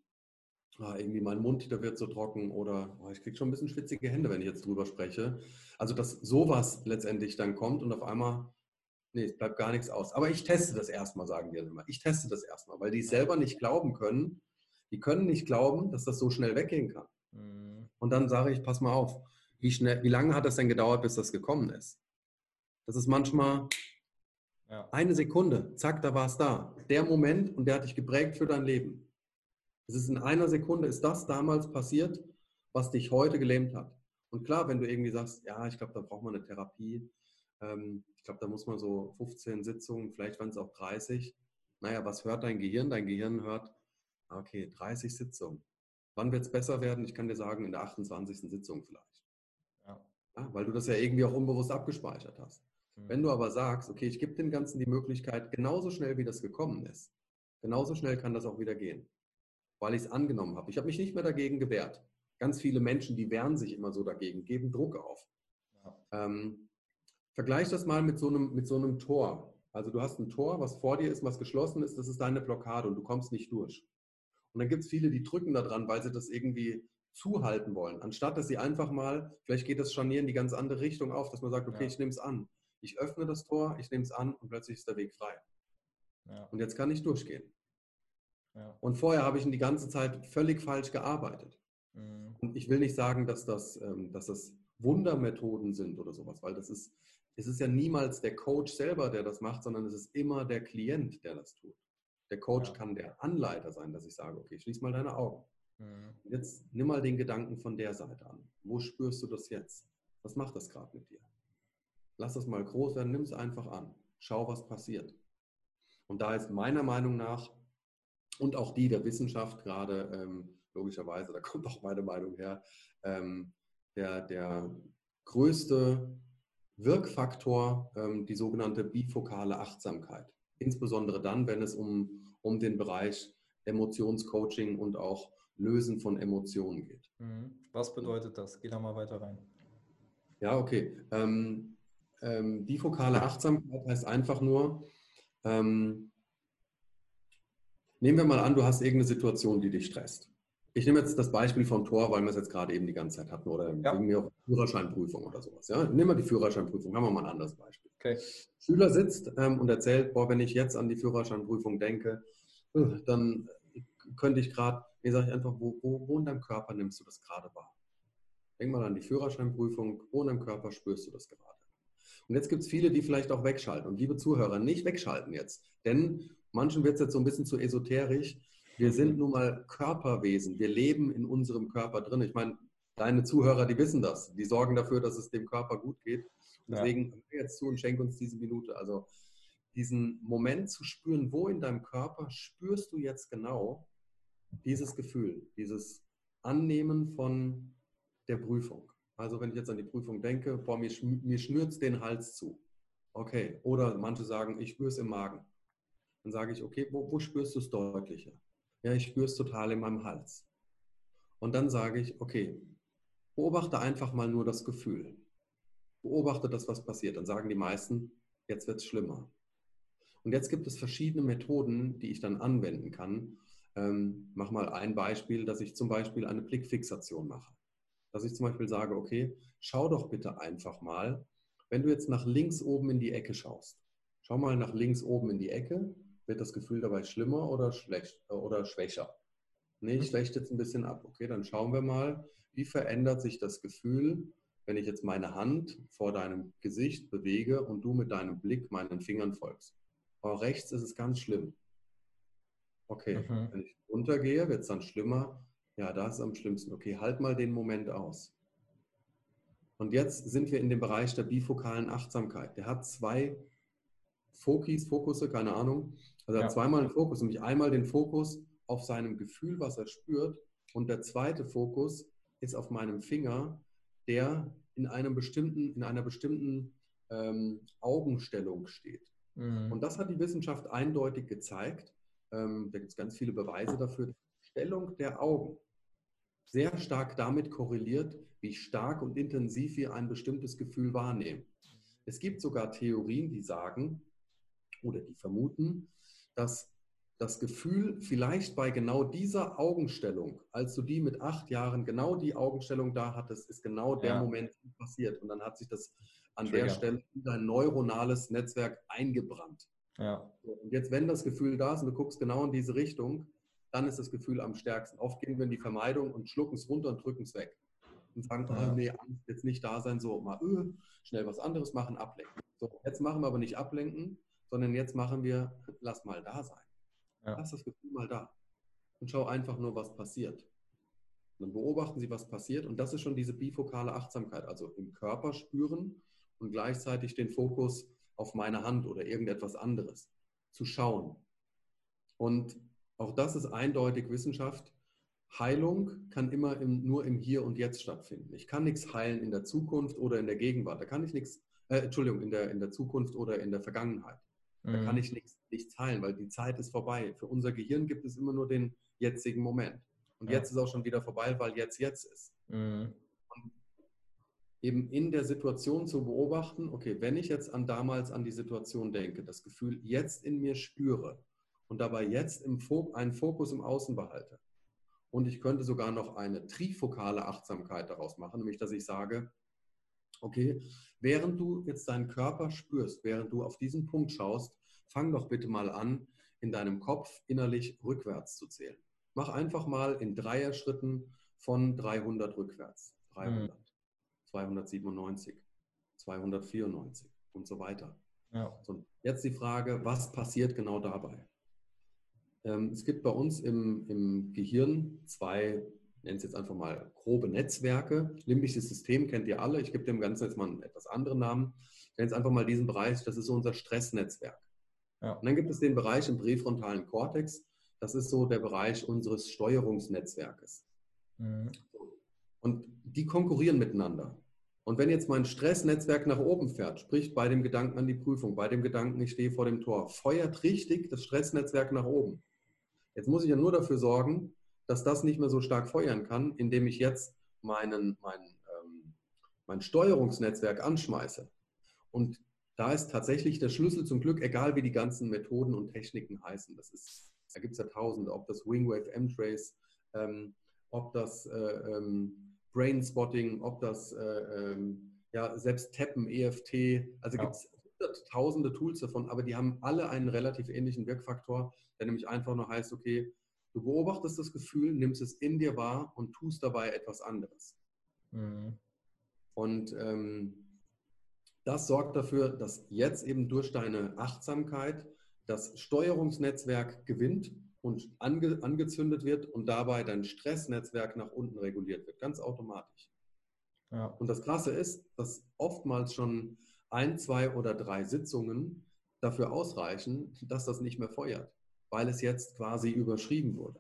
ah, irgendwie mein Mund, der wird so trocken oder oh, ich kriege schon ein bisschen schwitzige Hände, wenn ich jetzt drüber spreche. Also, dass sowas letztendlich dann kommt und auf einmal, nee, es bleibt gar nichts aus. Aber ich teste das erstmal, sagen die immer. Ich teste das erstmal, weil die selber nicht glauben können. Die können nicht glauben, dass das so schnell weggehen kann. Mhm. Und dann sage ich, pass mal auf, wie, schnell, wie lange hat das denn gedauert, bis das gekommen ist? Das ist manchmal ja. eine Sekunde, zack, da war es da. Der Moment und der hat dich geprägt für dein Leben. Es ist in einer Sekunde, ist das damals passiert, was dich heute gelähmt hat. Und klar, wenn du irgendwie sagst, ja, ich glaube, da braucht man eine Therapie, ähm, ich glaube, da muss man so 15 Sitzungen, vielleicht waren es auch 30. Naja, was hört dein Gehirn? Dein Gehirn hört, okay, 30 Sitzungen. Wann wird es besser werden? Ich kann dir sagen, in der 28. Sitzung vielleicht. Ja. Ja, weil du das ja irgendwie auch unbewusst abgespeichert hast. Mhm. Wenn du aber sagst, okay, ich gebe dem Ganzen die Möglichkeit, genauso schnell wie das gekommen ist, genauso schnell kann das auch wieder gehen weil ich es angenommen habe. Ich habe mich nicht mehr dagegen gewehrt. Ganz viele Menschen, die wehren sich immer so dagegen, geben Druck auf. Ja. Ähm, vergleich das mal mit so, einem, mit so einem Tor. Also du hast ein Tor, was vor dir ist, was geschlossen ist, das ist deine Blockade und du kommst nicht durch. Und dann gibt es viele, die drücken da dran, weil sie das irgendwie zuhalten wollen, anstatt dass sie einfach mal, vielleicht geht das Scharnier in die ganz andere Richtung auf, dass man sagt, okay, ja. ich nehme es an. Ich öffne das Tor, ich nehme es an und plötzlich ist der Weg frei. Ja. Und jetzt kann ich durchgehen. Und vorher habe ich in die ganze Zeit völlig falsch gearbeitet. Mhm. Und ich will nicht sagen, dass das, ähm, dass das Wundermethoden sind oder sowas, weil das ist, es ist ja niemals der Coach selber, der das macht, sondern es ist immer der Klient, der das tut. Der Coach ja. kann der Anleiter sein, dass ich sage, okay, schließ mal deine Augen. Mhm. Jetzt nimm mal den Gedanken von der Seite an. Wo spürst du das jetzt? Was macht das gerade mit dir? Lass das mal groß werden, nimm es einfach an. Schau, was passiert. Und da ist meiner Meinung nach und auch die der Wissenschaft gerade, ähm, logischerweise, da kommt auch meine Meinung her, ähm, der, der größte Wirkfaktor ähm, die sogenannte bifokale Achtsamkeit. Insbesondere dann, wenn es um, um den Bereich Emotionscoaching und auch Lösen von Emotionen geht. Mhm. Was bedeutet das? Geh da mal weiter rein. Ja, okay. Ähm, ähm, bifokale Achtsamkeit heißt einfach nur, ähm, Nehmen wir mal an, du hast irgendeine Situation, die dich stresst. Ich nehme jetzt das Beispiel vom Tor, weil wir es jetzt gerade eben die ganze Zeit hatten oder ja. mir auf Führerscheinprüfung oder sowas. Ja? Nehmen wir die Führerscheinprüfung, haben wir mal ein anderes Beispiel. Okay. Schüler sitzt ähm, und erzählt, boah, wenn ich jetzt an die Führerscheinprüfung denke, uh, dann könnte ich gerade, nee, sage ich einfach, wo, wo, wo in deinem Körper nimmst du das gerade wahr? Denk mal an die Führerscheinprüfung, wo in deinem Körper spürst du das gerade? Und jetzt gibt es viele, die vielleicht auch wegschalten. Und liebe Zuhörer, nicht wegschalten jetzt. Denn Manchen wird es jetzt so ein bisschen zu esoterisch. Wir sind nun mal Körperwesen. Wir leben in unserem Körper drin. Ich meine, deine Zuhörer, die wissen das. Die sorgen dafür, dass es dem Körper gut geht. Deswegen ja. jetzt zu und schenk uns diese Minute. Also diesen Moment zu spüren, wo in deinem Körper spürst du jetzt genau dieses Gefühl, dieses Annehmen von der Prüfung. Also wenn ich jetzt an die Prüfung denke, boah, mir, mir schnürt den Hals zu. Okay. Oder manche sagen, ich spüre es im Magen. Dann sage ich, okay, wo, wo spürst du es deutlicher? Ja, ich spüre es total in meinem Hals. Und dann sage ich, okay, beobachte einfach mal nur das Gefühl. Beobachte das, was passiert. Dann sagen die meisten, jetzt wird es schlimmer. Und jetzt gibt es verschiedene Methoden, die ich dann anwenden kann. Ähm, mach mal ein Beispiel, dass ich zum Beispiel eine Blickfixation mache. Dass ich zum Beispiel sage, okay, schau doch bitte einfach mal, wenn du jetzt nach links oben in die Ecke schaust. Schau mal nach links oben in die Ecke wird das Gefühl dabei schlimmer oder, schlecht, oder schwächer? Nee, ich mhm. schwäche jetzt ein bisschen ab. Okay, dann schauen wir mal, wie verändert sich das Gefühl, wenn ich jetzt meine Hand vor deinem Gesicht bewege und du mit deinem Blick meinen Fingern folgst. Aber rechts ist es ganz schlimm. Okay, mhm. wenn ich runtergehe, wird es dann schlimmer. Ja, da ist es am schlimmsten. Okay, halt mal den Moment aus. Und jetzt sind wir in dem Bereich der bifokalen Achtsamkeit. Der hat zwei Fokis, Fokusse, keine Ahnung. Also er hat zweimal einen Fokus, nämlich einmal den Fokus auf seinem Gefühl, was er spürt, und der zweite Fokus ist auf meinem Finger, der in einem bestimmten, in einer bestimmten ähm, Augenstellung steht. Mhm. Und das hat die Wissenschaft eindeutig gezeigt. Ähm, da gibt es ganz viele Beweise dafür. Stellung der Augen sehr stark damit korreliert, wie stark und intensiv wir ein bestimmtes Gefühl wahrnehmen. Es gibt sogar Theorien, die sagen oder die vermuten, dass das Gefühl vielleicht bei genau dieser Augenstellung, als du die mit acht Jahren genau die Augenstellung da hattest, ist genau der ja. Moment passiert. Und dann hat sich das an Trigger. der Stelle in dein neuronales Netzwerk eingebrannt. Ja. Und jetzt, wenn das Gefühl da ist und du guckst genau in diese Richtung, dann ist das Gefühl am stärksten. Oft gehen wir in die Vermeidung und schlucken es runter und drücken es weg. Und sagen, ja. oh, nee, Angst jetzt nicht da sein, so mal öh, schnell was anderes machen, ablenken. So, jetzt machen wir aber nicht ablenken, sondern jetzt machen wir, lass mal da sein. Ja. Lass das Gefühl mal da. Und schau einfach nur, was passiert. Und dann beobachten Sie, was passiert. Und das ist schon diese bifokale Achtsamkeit, also im Körper spüren und gleichzeitig den Fokus auf meine Hand oder irgendetwas anderes zu schauen. Und auch das ist eindeutig Wissenschaft. Heilung kann immer im, nur im Hier und Jetzt stattfinden. Ich kann nichts heilen in der Zukunft oder in der Gegenwart. Da kann ich nichts, äh, Entschuldigung, in der, in der Zukunft oder in der Vergangenheit. Da mhm. kann ich nichts, nichts heilen, weil die Zeit ist vorbei. Für unser Gehirn gibt es immer nur den jetzigen Moment. Und ja. jetzt ist auch schon wieder vorbei, weil jetzt jetzt ist. Mhm. Und eben in der Situation zu beobachten, okay, wenn ich jetzt an damals an die Situation denke, das Gefühl jetzt in mir spüre und dabei jetzt im Fok einen Fokus im Außen behalte. Und ich könnte sogar noch eine trifokale Achtsamkeit daraus machen, nämlich dass ich sage, okay, während du jetzt deinen Körper spürst, während du auf diesen Punkt schaust, fang doch bitte mal an, in deinem Kopf innerlich rückwärts zu zählen. Mach einfach mal in Dreier-Schritten von 300 rückwärts. 300, mhm. 297, 294 und so weiter. Ja. So, jetzt die Frage, was passiert genau dabei? Ähm, es gibt bei uns im, im Gehirn zwei nenne es jetzt einfach mal grobe Netzwerke. Limbisches System kennt ihr alle. Ich gebe dem Ganzen jetzt mal einen etwas anderen Namen. Ich nenne es einfach mal diesen Bereich, das ist so unser Stressnetzwerk. Ja. Und dann gibt es den Bereich im präfrontalen Kortex, das ist so der Bereich unseres Steuerungsnetzwerkes. Mhm. Und die konkurrieren miteinander. Und wenn jetzt mein Stressnetzwerk nach oben fährt, sprich bei dem Gedanken an die Prüfung, bei dem Gedanken, ich stehe vor dem Tor, feuert richtig das Stressnetzwerk nach oben. Jetzt muss ich ja nur dafür sorgen, dass das nicht mehr so stark feuern kann, indem ich jetzt meinen, mein, ähm, mein Steuerungsnetzwerk anschmeiße. Und da ist tatsächlich der Schlüssel zum Glück, egal wie die ganzen Methoden und Techniken heißen. Das ist, da gibt es ja tausende, ob das Wingwave M-Trace, ähm, ob das äh, ähm, Brain Spotting, ob das äh, ähm, ja, selbst Tappen, EFT, also ja. gibt es tausende Tools davon, aber die haben alle einen relativ ähnlichen Wirkfaktor, der nämlich einfach nur heißt, okay, Du beobachtest das Gefühl, nimmst es in dir wahr und tust dabei etwas anderes. Mhm. Und ähm, das sorgt dafür, dass jetzt eben durch deine Achtsamkeit das Steuerungsnetzwerk gewinnt und ange, angezündet wird und dabei dein Stressnetzwerk nach unten reguliert wird, ganz automatisch. Ja. Und das Krasse ist, dass oftmals schon ein, zwei oder drei Sitzungen dafür ausreichen, dass das nicht mehr feuert weil es jetzt quasi überschrieben wurde.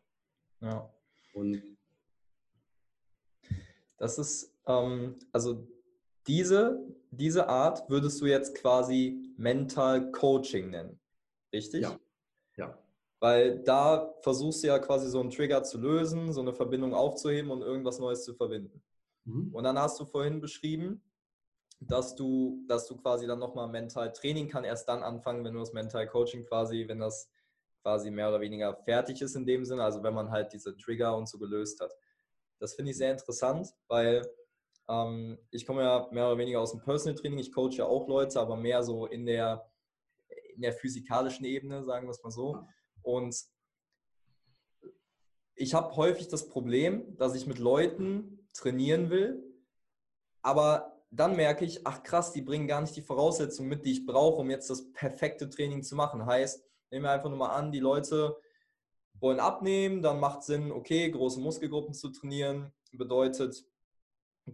Ja. Und das ist, ähm, also diese, diese Art würdest du jetzt quasi Mental Coaching nennen, richtig? Ja. ja. Weil da versuchst du ja quasi so einen Trigger zu lösen, so eine Verbindung aufzuheben und irgendwas Neues zu verbinden. Mhm. Und dann hast du vorhin beschrieben, dass du, dass du quasi dann nochmal Mental Training kann erst dann anfangen, wenn du das Mental Coaching quasi, wenn das quasi mehr oder weniger fertig ist in dem Sinne, also wenn man halt diese Trigger und so gelöst hat. Das finde ich sehr interessant, weil ähm, ich komme ja mehr oder weniger aus dem Personal Training, ich coache ja auch Leute, aber mehr so in der, in der physikalischen Ebene, sagen wir es mal so. Und ich habe häufig das Problem, dass ich mit Leuten trainieren will, aber dann merke ich, ach krass, die bringen gar nicht die Voraussetzungen mit, die ich brauche, um jetzt das perfekte Training zu machen. Heißt, Nehmen wir einfach nur mal an, die Leute wollen abnehmen, dann macht Sinn, okay, große Muskelgruppen zu trainieren, bedeutet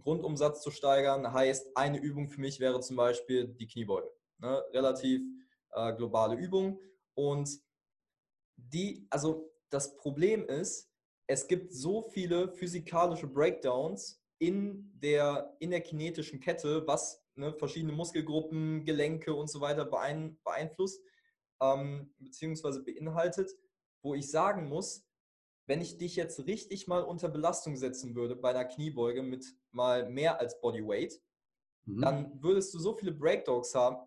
Grundumsatz zu steigern, heißt eine Übung für mich wäre zum Beispiel die Kniebeuge. Ne? Relativ äh, globale Übung. Und die, also das Problem ist, es gibt so viele physikalische Breakdowns in der, in der kinetischen Kette, was ne, verschiedene Muskelgruppen, Gelenke und so weiter beeinflusst, ähm, beziehungsweise beinhaltet, wo ich sagen muss, wenn ich dich jetzt richtig mal unter Belastung setzen würde bei einer Kniebeuge mit mal mehr als Bodyweight, mhm. dann würdest du so viele Breakdowns haben,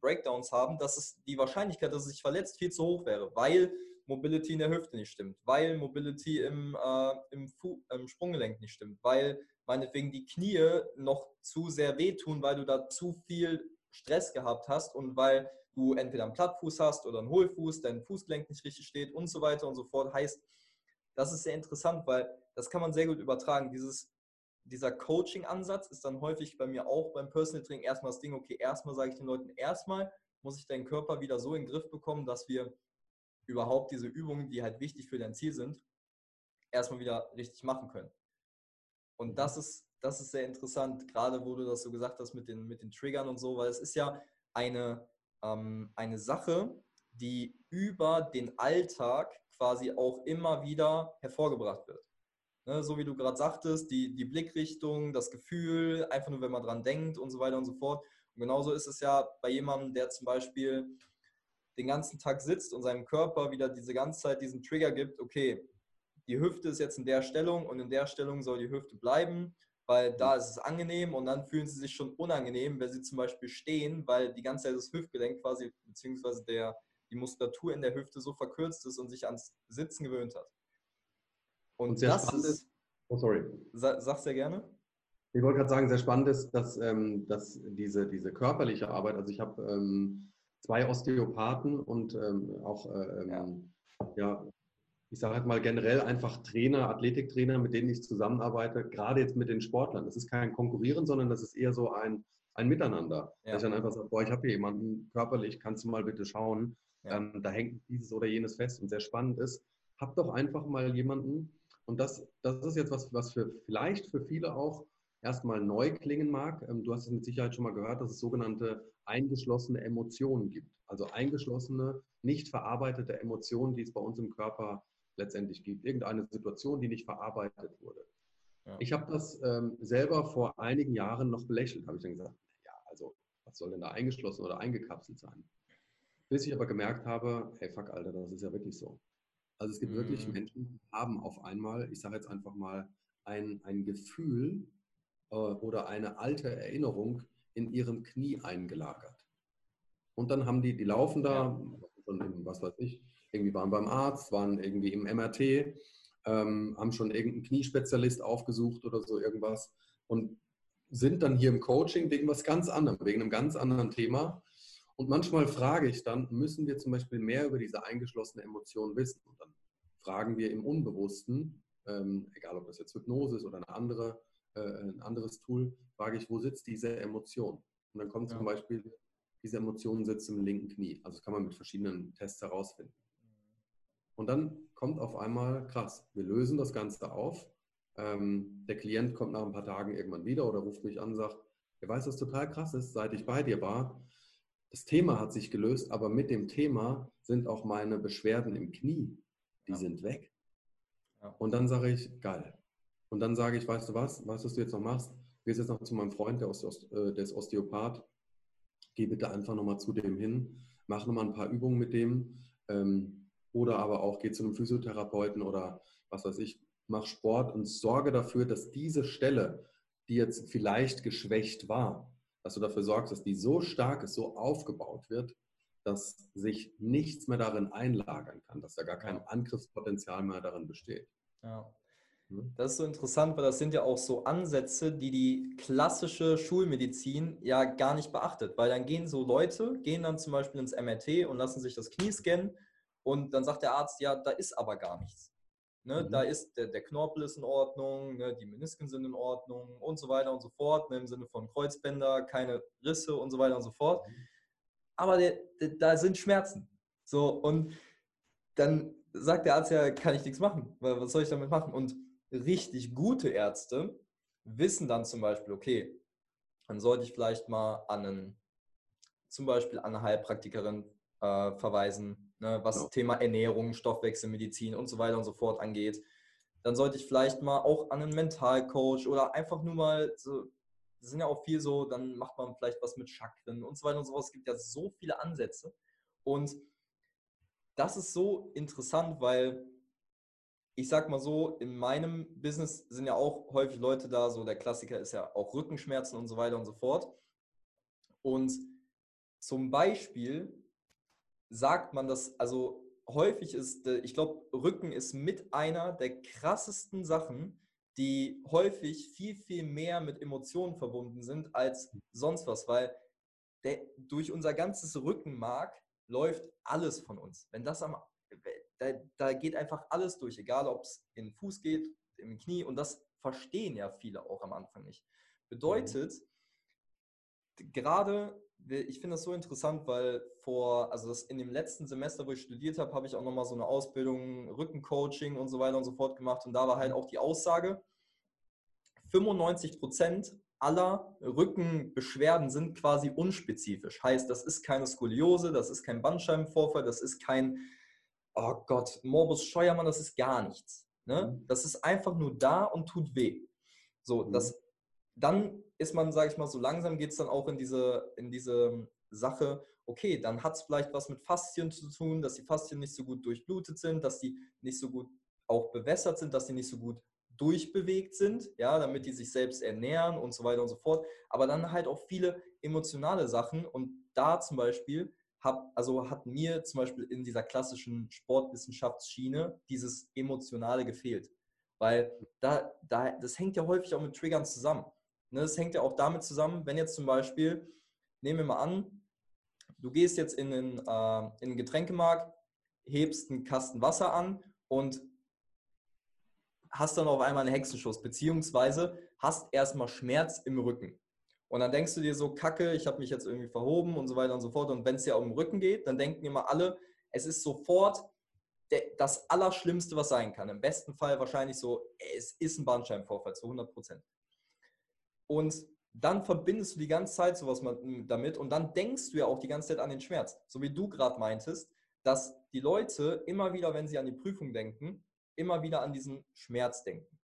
Breakdowns haben, dass es die Wahrscheinlichkeit, dass es sich verletzt, viel zu hoch wäre, weil Mobility in der Hüfte nicht stimmt, weil Mobility im, äh, im, im Sprunggelenk nicht stimmt, weil meinetwegen die Knie noch zu sehr wehtun, weil du da zu viel Stress gehabt hast und weil du entweder einen Plattfuß hast oder einen Hohlfuß, dein Fußgelenk nicht richtig steht und so weiter und so fort. Heißt, das ist sehr interessant, weil das kann man sehr gut übertragen. Dieses, dieser Coaching-Ansatz ist dann häufig bei mir auch beim Personal Training erstmal das Ding, okay, erstmal sage ich den Leuten, erstmal muss ich deinen Körper wieder so in den Griff bekommen, dass wir überhaupt diese Übungen, die halt wichtig für dein Ziel sind, erstmal wieder richtig machen können. Und mhm. das ist, das ist sehr interessant, gerade wo du das so gesagt hast mit den, mit den Triggern und so, weil es ist ja eine, ähm, eine Sache, die über den Alltag quasi auch immer wieder hervorgebracht wird. Ne, so wie du gerade sagtest, die, die Blickrichtung, das Gefühl, einfach nur, wenn man dran denkt und so weiter und so fort. Und genauso ist es ja bei jemandem, der zum Beispiel den ganzen Tag sitzt und seinem Körper wieder diese ganze Zeit diesen Trigger gibt, okay, die Hüfte ist jetzt in der Stellung und in der Stellung soll die Hüfte bleiben, weil da ist es angenehm und dann fühlen sie sich schon unangenehm, wenn sie zum Beispiel stehen, weil die ganze Zeit das Hüftgelenk quasi, beziehungsweise der, die Muskulatur in der Hüfte so verkürzt ist und sich ans Sitzen gewöhnt hat. Und, und das ist, oh sorry. Sag's sehr gerne. Ich wollte gerade sagen, sehr spannend ist, dass, ähm, dass diese, diese körperliche Arbeit, also ich habe ähm, zwei Osteopathen und ähm, auch äh, ja. ja. Ich sage halt mal generell einfach Trainer, Athletiktrainer, mit denen ich zusammenarbeite, gerade jetzt mit den Sportlern. Das ist kein Konkurrieren, sondern das ist eher so ein, ein Miteinander. Ja. Dass ich dann einfach sage, boah, ich habe hier jemanden körperlich, kannst du mal bitte schauen, ja. ähm, da hängt dieses oder jenes fest und sehr spannend ist. Hab doch einfach mal jemanden, und das, das ist jetzt was, was für vielleicht für viele auch erstmal neu klingen mag. Ähm, du hast es mit Sicherheit schon mal gehört, dass es sogenannte eingeschlossene Emotionen gibt. Also eingeschlossene, nicht verarbeitete Emotionen, die es bei uns im Körper letztendlich gibt. Irgendeine Situation, die nicht verarbeitet wurde. Ja. Ich habe das ähm, selber vor einigen Jahren noch belächelt, habe ich dann gesagt, ja, also was soll denn da eingeschlossen oder eingekapselt sein? Bis ich aber gemerkt habe, hey fuck, Alter, das ist ja wirklich so. Also es gibt mhm. wirklich Menschen, die haben auf einmal, ich sage jetzt einfach mal, ein, ein Gefühl äh, oder eine alte Erinnerung in ihrem Knie eingelagert. Und dann haben die, die laufen da, schon was weiß ich, irgendwie waren beim Arzt, waren irgendwie im MRT, ähm, haben schon irgendeinen Kniespezialist aufgesucht oder so irgendwas und sind dann hier im Coaching wegen was ganz anderem, wegen einem ganz anderen Thema. Und manchmal frage ich dann, müssen wir zum Beispiel mehr über diese eingeschlossene Emotion wissen? Und dann fragen wir im Unbewussten, ähm, egal ob das jetzt Hypnose ist oder eine andere, äh, ein anderes Tool, frage ich, wo sitzt diese Emotion? Und dann kommt ja. zum Beispiel, diese Emotion sitzt im linken Knie. Also das kann man mit verschiedenen Tests herausfinden. Und dann kommt auf einmal, krass, wir lösen das Ganze auf. Ähm, der Klient kommt nach ein paar Tagen irgendwann wieder oder ruft mich an und sagt, ihr weißt, was total krass ist, seit ich bei dir war, das Thema hat sich gelöst, aber mit dem Thema sind auch meine Beschwerden im Knie, die ja. sind weg. Ja. Und dann sage ich, geil, und dann sage ich, weißt du was, weißt du, was du jetzt noch machst? Gehst jetzt noch zu meinem Freund, der, Oste äh, der ist Osteopath. Geh bitte einfach nochmal zu dem hin, mach nochmal ein paar Übungen mit dem. Ähm, oder aber auch geh zu einem Physiotherapeuten oder was weiß ich, mach Sport und sorge dafür, dass diese Stelle, die jetzt vielleicht geschwächt war, dass du dafür sorgst, dass die so stark ist, so aufgebaut wird, dass sich nichts mehr darin einlagern kann, dass da gar kein Angriffspotenzial mehr darin besteht. Ja. Mhm. Das ist so interessant, weil das sind ja auch so Ansätze, die die klassische Schulmedizin ja gar nicht beachtet. Weil dann gehen so Leute, gehen dann zum Beispiel ins MRT und lassen sich das Knie scannen und dann sagt der Arzt, ja, da ist aber gar nichts. Ne, mhm. Da ist der, der, Knorpel ist in Ordnung, ne, die Menisken sind in Ordnung und so weiter und so fort, ne, im Sinne von Kreuzbänder, keine Risse und so weiter und so fort. Mhm. Aber der, der, da sind Schmerzen. So, und dann sagt der Arzt ja, kann ich nichts machen, weil was soll ich damit machen? Und richtig gute Ärzte wissen dann zum Beispiel, okay, dann sollte ich vielleicht mal an einen, zum Beispiel an eine Heilpraktikerin äh, verweisen, ne, was ja. Thema Ernährung, Stoffwechselmedizin und so weiter und so fort angeht. Dann sollte ich vielleicht mal auch an einen Mentalcoach oder einfach nur mal so, das sind ja auch viel so, dann macht man vielleicht was mit Chakren und so weiter und so fort. Es gibt ja so viele Ansätze. Und das ist so interessant, weil ich sag mal so, in meinem Business sind ja auch häufig Leute da, so der Klassiker ist ja auch Rückenschmerzen und so weiter und so fort. Und zum Beispiel sagt man das, also häufig ist, ich glaube, Rücken ist mit einer der krassesten Sachen, die häufig viel, viel mehr mit Emotionen verbunden sind als sonst was, weil der, durch unser ganzes Rückenmark läuft alles von uns. Wenn das am, da, da geht einfach alles durch, egal ob es in den Fuß geht, im Knie und das verstehen ja viele auch am Anfang nicht. Bedeutet, mhm. gerade, ich finde das so interessant, weil vor, also das in dem letzten Semester, wo ich studiert habe, habe ich auch nochmal so eine Ausbildung, Rückencoaching und so weiter und so fort gemacht und da war halt mhm. auch die Aussage, 95 Prozent aller Rückenbeschwerden sind quasi unspezifisch. Heißt, das ist keine Skoliose, das ist kein Bandscheibenvorfall, das ist kein, oh Gott, Morbus Scheuermann, das ist gar nichts. Ne? Mhm. Das ist einfach nur da und tut weh. So, mhm. das, dann ist man, sage ich mal, so langsam geht es dann auch in diese, in diese Sache, okay, dann hat es vielleicht was mit Faszien zu tun, dass die Faszien nicht so gut durchblutet sind, dass die nicht so gut auch bewässert sind, dass die nicht so gut durchbewegt sind, ja, damit die sich selbst ernähren und so weiter und so fort. Aber dann halt auch viele emotionale Sachen und da zum Beispiel hab, also hat mir zum Beispiel in dieser klassischen Sportwissenschaftsschiene dieses Emotionale gefehlt. Weil da, da, das hängt ja häufig auch mit Triggern zusammen. Ne, das hängt ja auch damit zusammen, wenn jetzt zum Beispiel, nehmen wir mal an, du gehst jetzt in den, äh, in den Getränkemarkt, hebst einen Kasten Wasser an und hast dann auf einmal einen Hexenschuss, beziehungsweise hast erstmal Schmerz im Rücken. Und dann denkst du dir so, Kacke, ich habe mich jetzt irgendwie verhoben und so weiter und so fort. Und wenn es ja um den Rücken geht, dann denken immer alle, es ist sofort das Allerschlimmste, was sein kann. Im besten Fall wahrscheinlich so, es ist ein Bandscheibenvorfall zu 100 Prozent. Und dann verbindest du die ganze Zeit sowas damit und dann denkst du ja auch die ganze Zeit an den Schmerz. So wie du gerade meintest, dass die Leute immer wieder, wenn sie an die Prüfung denken, immer wieder an diesen Schmerz denken.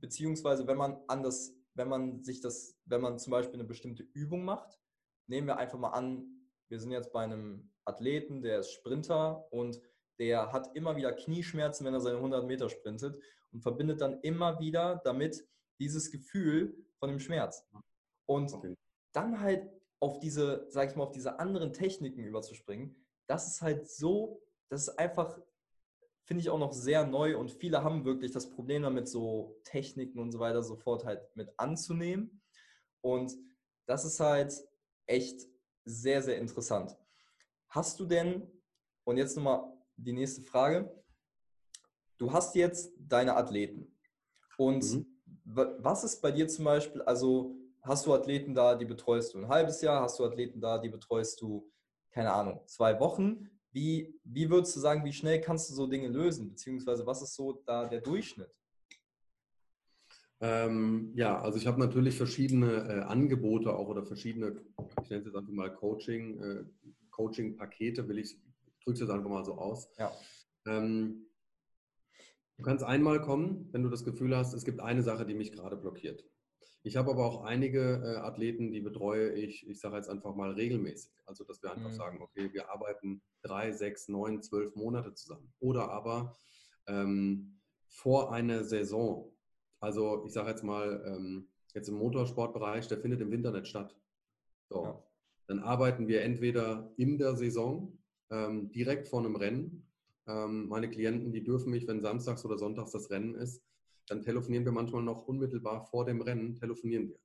Beziehungsweise, wenn man an das, wenn man sich das, wenn man zum Beispiel eine bestimmte Übung macht, nehmen wir einfach mal an, wir sind jetzt bei einem Athleten, der ist Sprinter und der hat immer wieder Knieschmerzen, wenn er seine 100 Meter sprintet und verbindet dann immer wieder damit dieses Gefühl von dem Schmerz. Und okay. dann halt auf diese, sag ich mal, auf diese anderen Techniken überzuspringen, das ist halt so, das ist einfach finde ich auch noch sehr neu und viele haben wirklich das Problem damit, so Techniken und so weiter sofort halt mit anzunehmen. Und das ist halt echt sehr, sehr interessant. Hast du denn, und jetzt nochmal die nächste Frage, du hast jetzt deine Athleten und mhm. Was ist bei dir zum Beispiel, also hast du Athleten da, die betreust du ein halbes Jahr, hast du Athleten da, die betreust du, keine Ahnung, zwei Wochen wie, wie würdest du sagen, wie schnell kannst du so Dinge lösen? Beziehungsweise was ist so da der Durchschnitt? Ähm, ja, also ich habe natürlich verschiedene äh, Angebote auch oder verschiedene, ich nenne es jetzt einfach mal Coaching, äh, Coaching-Pakete, will ich, drücke es jetzt einfach mal so aus. Ja. Ähm, du kannst einmal kommen, wenn du das Gefühl hast, es gibt eine Sache, die mich gerade blockiert. Ich habe aber auch einige äh, Athleten, die betreue ich, ich sage jetzt einfach mal regelmäßig. Also, dass wir einfach mhm. sagen, okay, wir arbeiten drei, sechs, neun, zwölf Monate zusammen. Oder aber ähm, vor einer Saison. Also, ich sage jetzt mal, ähm, jetzt im Motorsportbereich, der findet im Winter nicht statt. So. Ja. Dann arbeiten wir entweder in der Saison, ähm, direkt vor einem Rennen. Ähm, meine Klienten, die dürfen mich, wenn samstags oder sonntags das Rennen ist, dann telefonieren wir manchmal noch unmittelbar vor dem Rennen, telefonieren wir.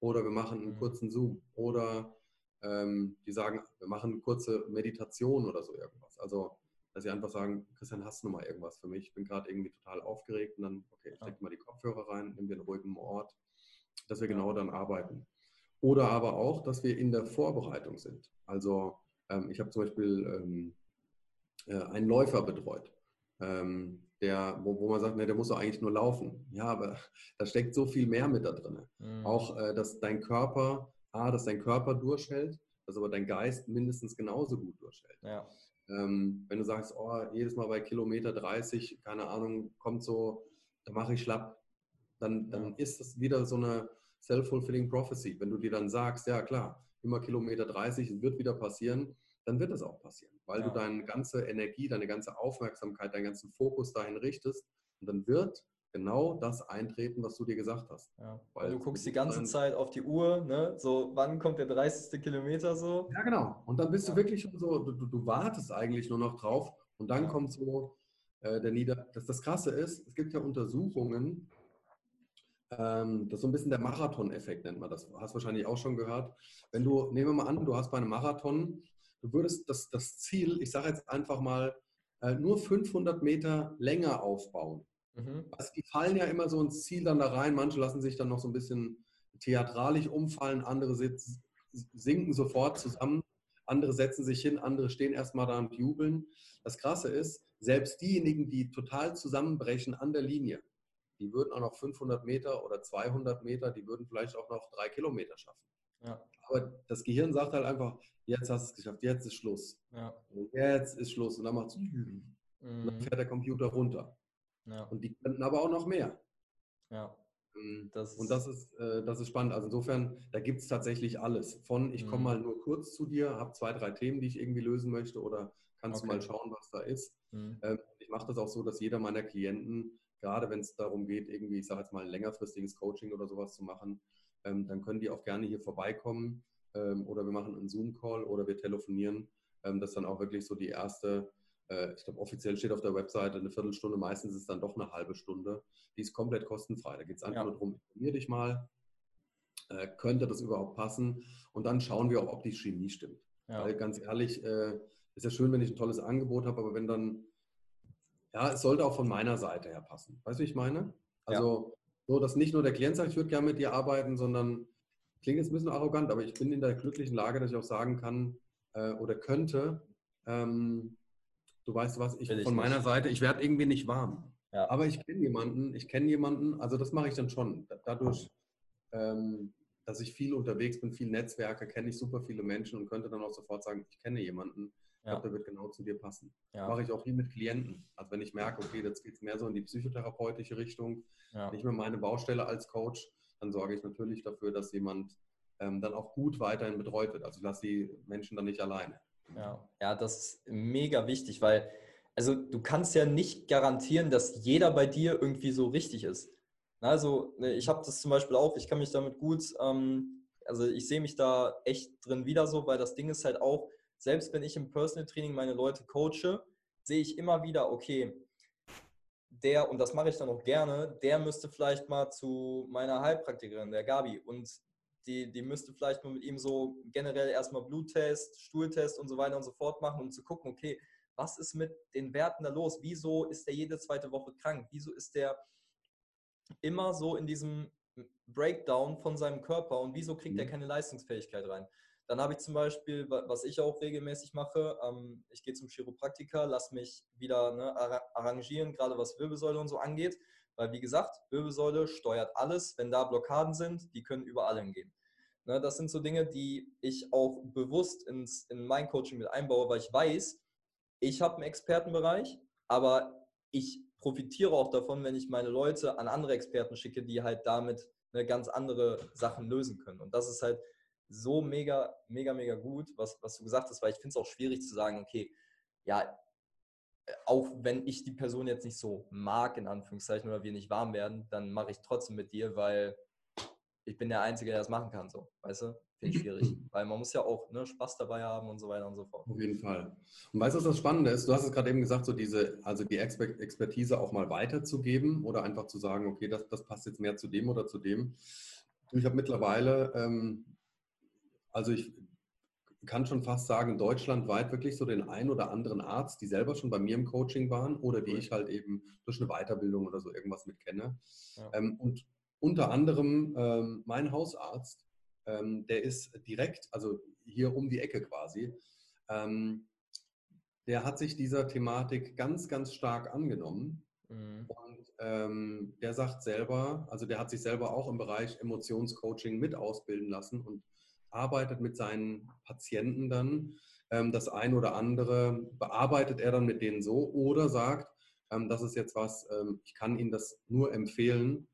Oder wir machen einen mhm. kurzen Zoom. Oder ähm, die sagen, wir machen eine kurze Meditation oder so irgendwas. Also, dass sie einfach sagen, Christian, hast du noch mal irgendwas für mich? Ich bin gerade irgendwie total aufgeregt und dann, okay, steck mal die Kopfhörer rein, nimm dir einen ruhigen Ort, dass wir genau dann arbeiten. Oder aber auch, dass wir in der Vorbereitung sind. Also, ähm, ich habe zum Beispiel ähm, äh, einen Läufer betreut. Ähm, der, wo, wo man sagt, ne, der muss doch eigentlich nur laufen. Ja, aber da steckt so viel mehr mit da drin. Mhm. Auch, äh, dass dein Körper, A, dass dein Körper durchhält, dass aber dein Geist mindestens genauso gut durchhält. Ja. Ähm, wenn du sagst, oh, jedes Mal bei Kilometer 30, keine Ahnung, kommt so, da mache ich schlapp, dann, dann ja. ist das wieder so eine self-fulfilling prophecy. Wenn du dir dann sagst, ja klar, immer Kilometer 30, es wird wieder passieren, dann wird das auch passieren, weil ja. du deine ganze Energie, deine ganze Aufmerksamkeit, deinen ganzen Fokus dahin richtest und dann wird genau das eintreten, was du dir gesagt hast. Ja. Weil du guckst die ganze Zeit auf die Uhr, ne? so wann kommt der 30. Kilometer so. Ja, genau. Und dann bist ja. du wirklich schon so, du, du, wartest eigentlich nur noch drauf und dann ja. kommt so äh, der Nieder... Das, das Krasse ist, es gibt ja Untersuchungen, ähm, das ist so ein bisschen der Marathon-Effekt, nennt man das. Hast du wahrscheinlich auch schon gehört. Wenn du, nehmen wir mal an, du hast bei einem Marathon, du würdest das, das Ziel, ich sage jetzt einfach mal, äh, nur 500 Meter länger aufbauen. Mhm. Also die fallen ja immer so ins Ziel dann da rein. Manche lassen sich dann noch so ein bisschen theatralisch umfallen, andere sitzen, sinken sofort zusammen, andere setzen sich hin, andere stehen erstmal da und jubeln. Das Krasse ist, selbst diejenigen, die total zusammenbrechen an der Linie, die würden auch noch 500 Meter oder 200 Meter, die würden vielleicht auch noch drei Kilometer schaffen. Ja. Aber das Gehirn sagt halt einfach, jetzt hast du es geschafft, jetzt ist Schluss. Ja. Jetzt ist Schluss. Und dann macht es, mhm. und dann fährt der Computer runter. Ja. Und die könnten aber auch noch mehr. Ja. Ähm, das und das ist, äh, das ist spannend. Also insofern, da gibt es tatsächlich alles. Von ich komme mhm. mal nur kurz zu dir, habe zwei, drei Themen, die ich irgendwie lösen möchte oder kannst okay. du mal schauen, was da ist. Mhm. Ähm, ich mache das auch so, dass jeder meiner Klienten, gerade wenn es darum geht, irgendwie, ich sage jetzt mal, ein längerfristiges Coaching oder sowas zu machen, ähm, dann können die auch gerne hier vorbeikommen oder wir machen einen Zoom-Call oder wir telefonieren. das ist dann auch wirklich so die erste äh, ich glaube, offiziell steht auf der Webseite eine Viertelstunde, meistens ist es dann doch eine halbe Stunde. Die ist komplett kostenfrei. Da geht es einfach ja. nur darum, informier dich mal, äh, könnte das überhaupt passen? Und dann schauen wir auch, ob die Chemie stimmt. Ja. Weil ganz ehrlich, äh, ist ja schön, wenn ich ein tolles Angebot habe, aber wenn dann, ja, es sollte auch von meiner Seite her passen. Weißt du, wie ich meine? Also. So, dass nicht nur der Klient sagt, ich würde gerne mit dir arbeiten, sondern, klingt jetzt ein bisschen arrogant, aber ich bin in der glücklichen Lage, dass ich auch sagen kann äh, oder könnte, ähm, du weißt was, ich, ich von meiner nicht. Seite, ich werde irgendwie nicht warm. Ja. Aber ich kenne jemanden, ich kenne jemanden, also das mache ich dann schon. Dadurch, ähm, dass ich viel unterwegs bin, viel Netzwerke, kenne ich super viele Menschen und könnte dann auch sofort sagen, ich kenne jemanden, ich ja. glaube, der wird genau zu dir passen. Ja. Mache ich auch hier mit Klienten. Also wenn ich merke, okay, jetzt geht es mehr so in die psychotherapeutische Richtung, ja. nicht mehr meine Baustelle als Coach, dann sorge ich natürlich dafür, dass jemand ähm, dann auch gut weiterhin betreut wird. Also ich lasse die Menschen dann nicht alleine. Ja, ja, das ist mega wichtig, weil also du kannst ja nicht garantieren, dass jeder bei dir irgendwie so richtig ist. Also ne, ich habe das zum Beispiel auch, ich kann mich damit gut, ähm, also ich sehe mich da echt drin wieder so, weil das Ding ist halt auch, selbst wenn ich im Personal Training meine Leute coache, sehe ich immer wieder, okay, der, und das mache ich dann auch gerne, der müsste vielleicht mal zu meiner Heilpraktikerin, der Gabi, und die, die müsste vielleicht mal mit ihm so generell erstmal Bluttest, Stuhltest und so weiter und so fort machen, um zu gucken, okay, was ist mit den Werten da los? Wieso ist der jede zweite Woche krank? Wieso ist der immer so in diesem Breakdown von seinem Körper und wieso kriegt er mhm. keine Leistungsfähigkeit rein? Dann habe ich zum Beispiel, was ich auch regelmäßig mache, ähm, ich gehe zum Chiropraktiker, lasse mich wieder ne, arrangieren, gerade was Wirbelsäule und so angeht. Weil, wie gesagt, Wirbelsäule steuert alles. Wenn da Blockaden sind, die können überall hingehen. Ne, das sind so Dinge, die ich auch bewusst ins, in mein Coaching mit einbaue, weil ich weiß, ich habe einen Expertenbereich, aber ich profitiere auch davon, wenn ich meine Leute an andere Experten schicke, die halt damit eine ganz andere Sachen lösen können. Und das ist halt so mega, mega, mega gut, was, was du gesagt hast, weil ich finde es auch schwierig zu sagen, okay, ja, auch wenn ich die Person jetzt nicht so mag, in Anführungszeichen, oder wir nicht warm werden, dann mache ich trotzdem mit dir, weil ich bin der Einzige, der das machen kann, so, weißt du? Finde ich schwierig. weil man muss ja auch ne, Spaß dabei haben und so weiter und so fort. Auf jeden Fall. Und weißt du, was das Spannende ist? Du hast es gerade eben gesagt, so diese, also die Expertise auch mal weiterzugeben oder einfach zu sagen, okay, das, das passt jetzt mehr zu dem oder zu dem. Ich habe mittlerweile, ähm, also ich kann schon fast sagen, deutschlandweit wirklich so den einen oder anderen Arzt, die selber schon bei mir im Coaching waren oder die ich halt eben durch eine Weiterbildung oder so irgendwas mit kenne. Ja. Ähm, und unter anderem ähm, mein Hausarzt, ähm, der ist direkt, also hier um die Ecke quasi, der hat sich dieser Thematik ganz, ganz stark angenommen. Mhm. Und der sagt selber, also der hat sich selber auch im Bereich Emotionscoaching mit ausbilden lassen und arbeitet mit seinen Patienten dann. Ähm, das ein oder andere bearbeitet er dann mit denen so oder sagt, ähm, das ist jetzt was, ähm, ich kann Ihnen das nur empfehlen,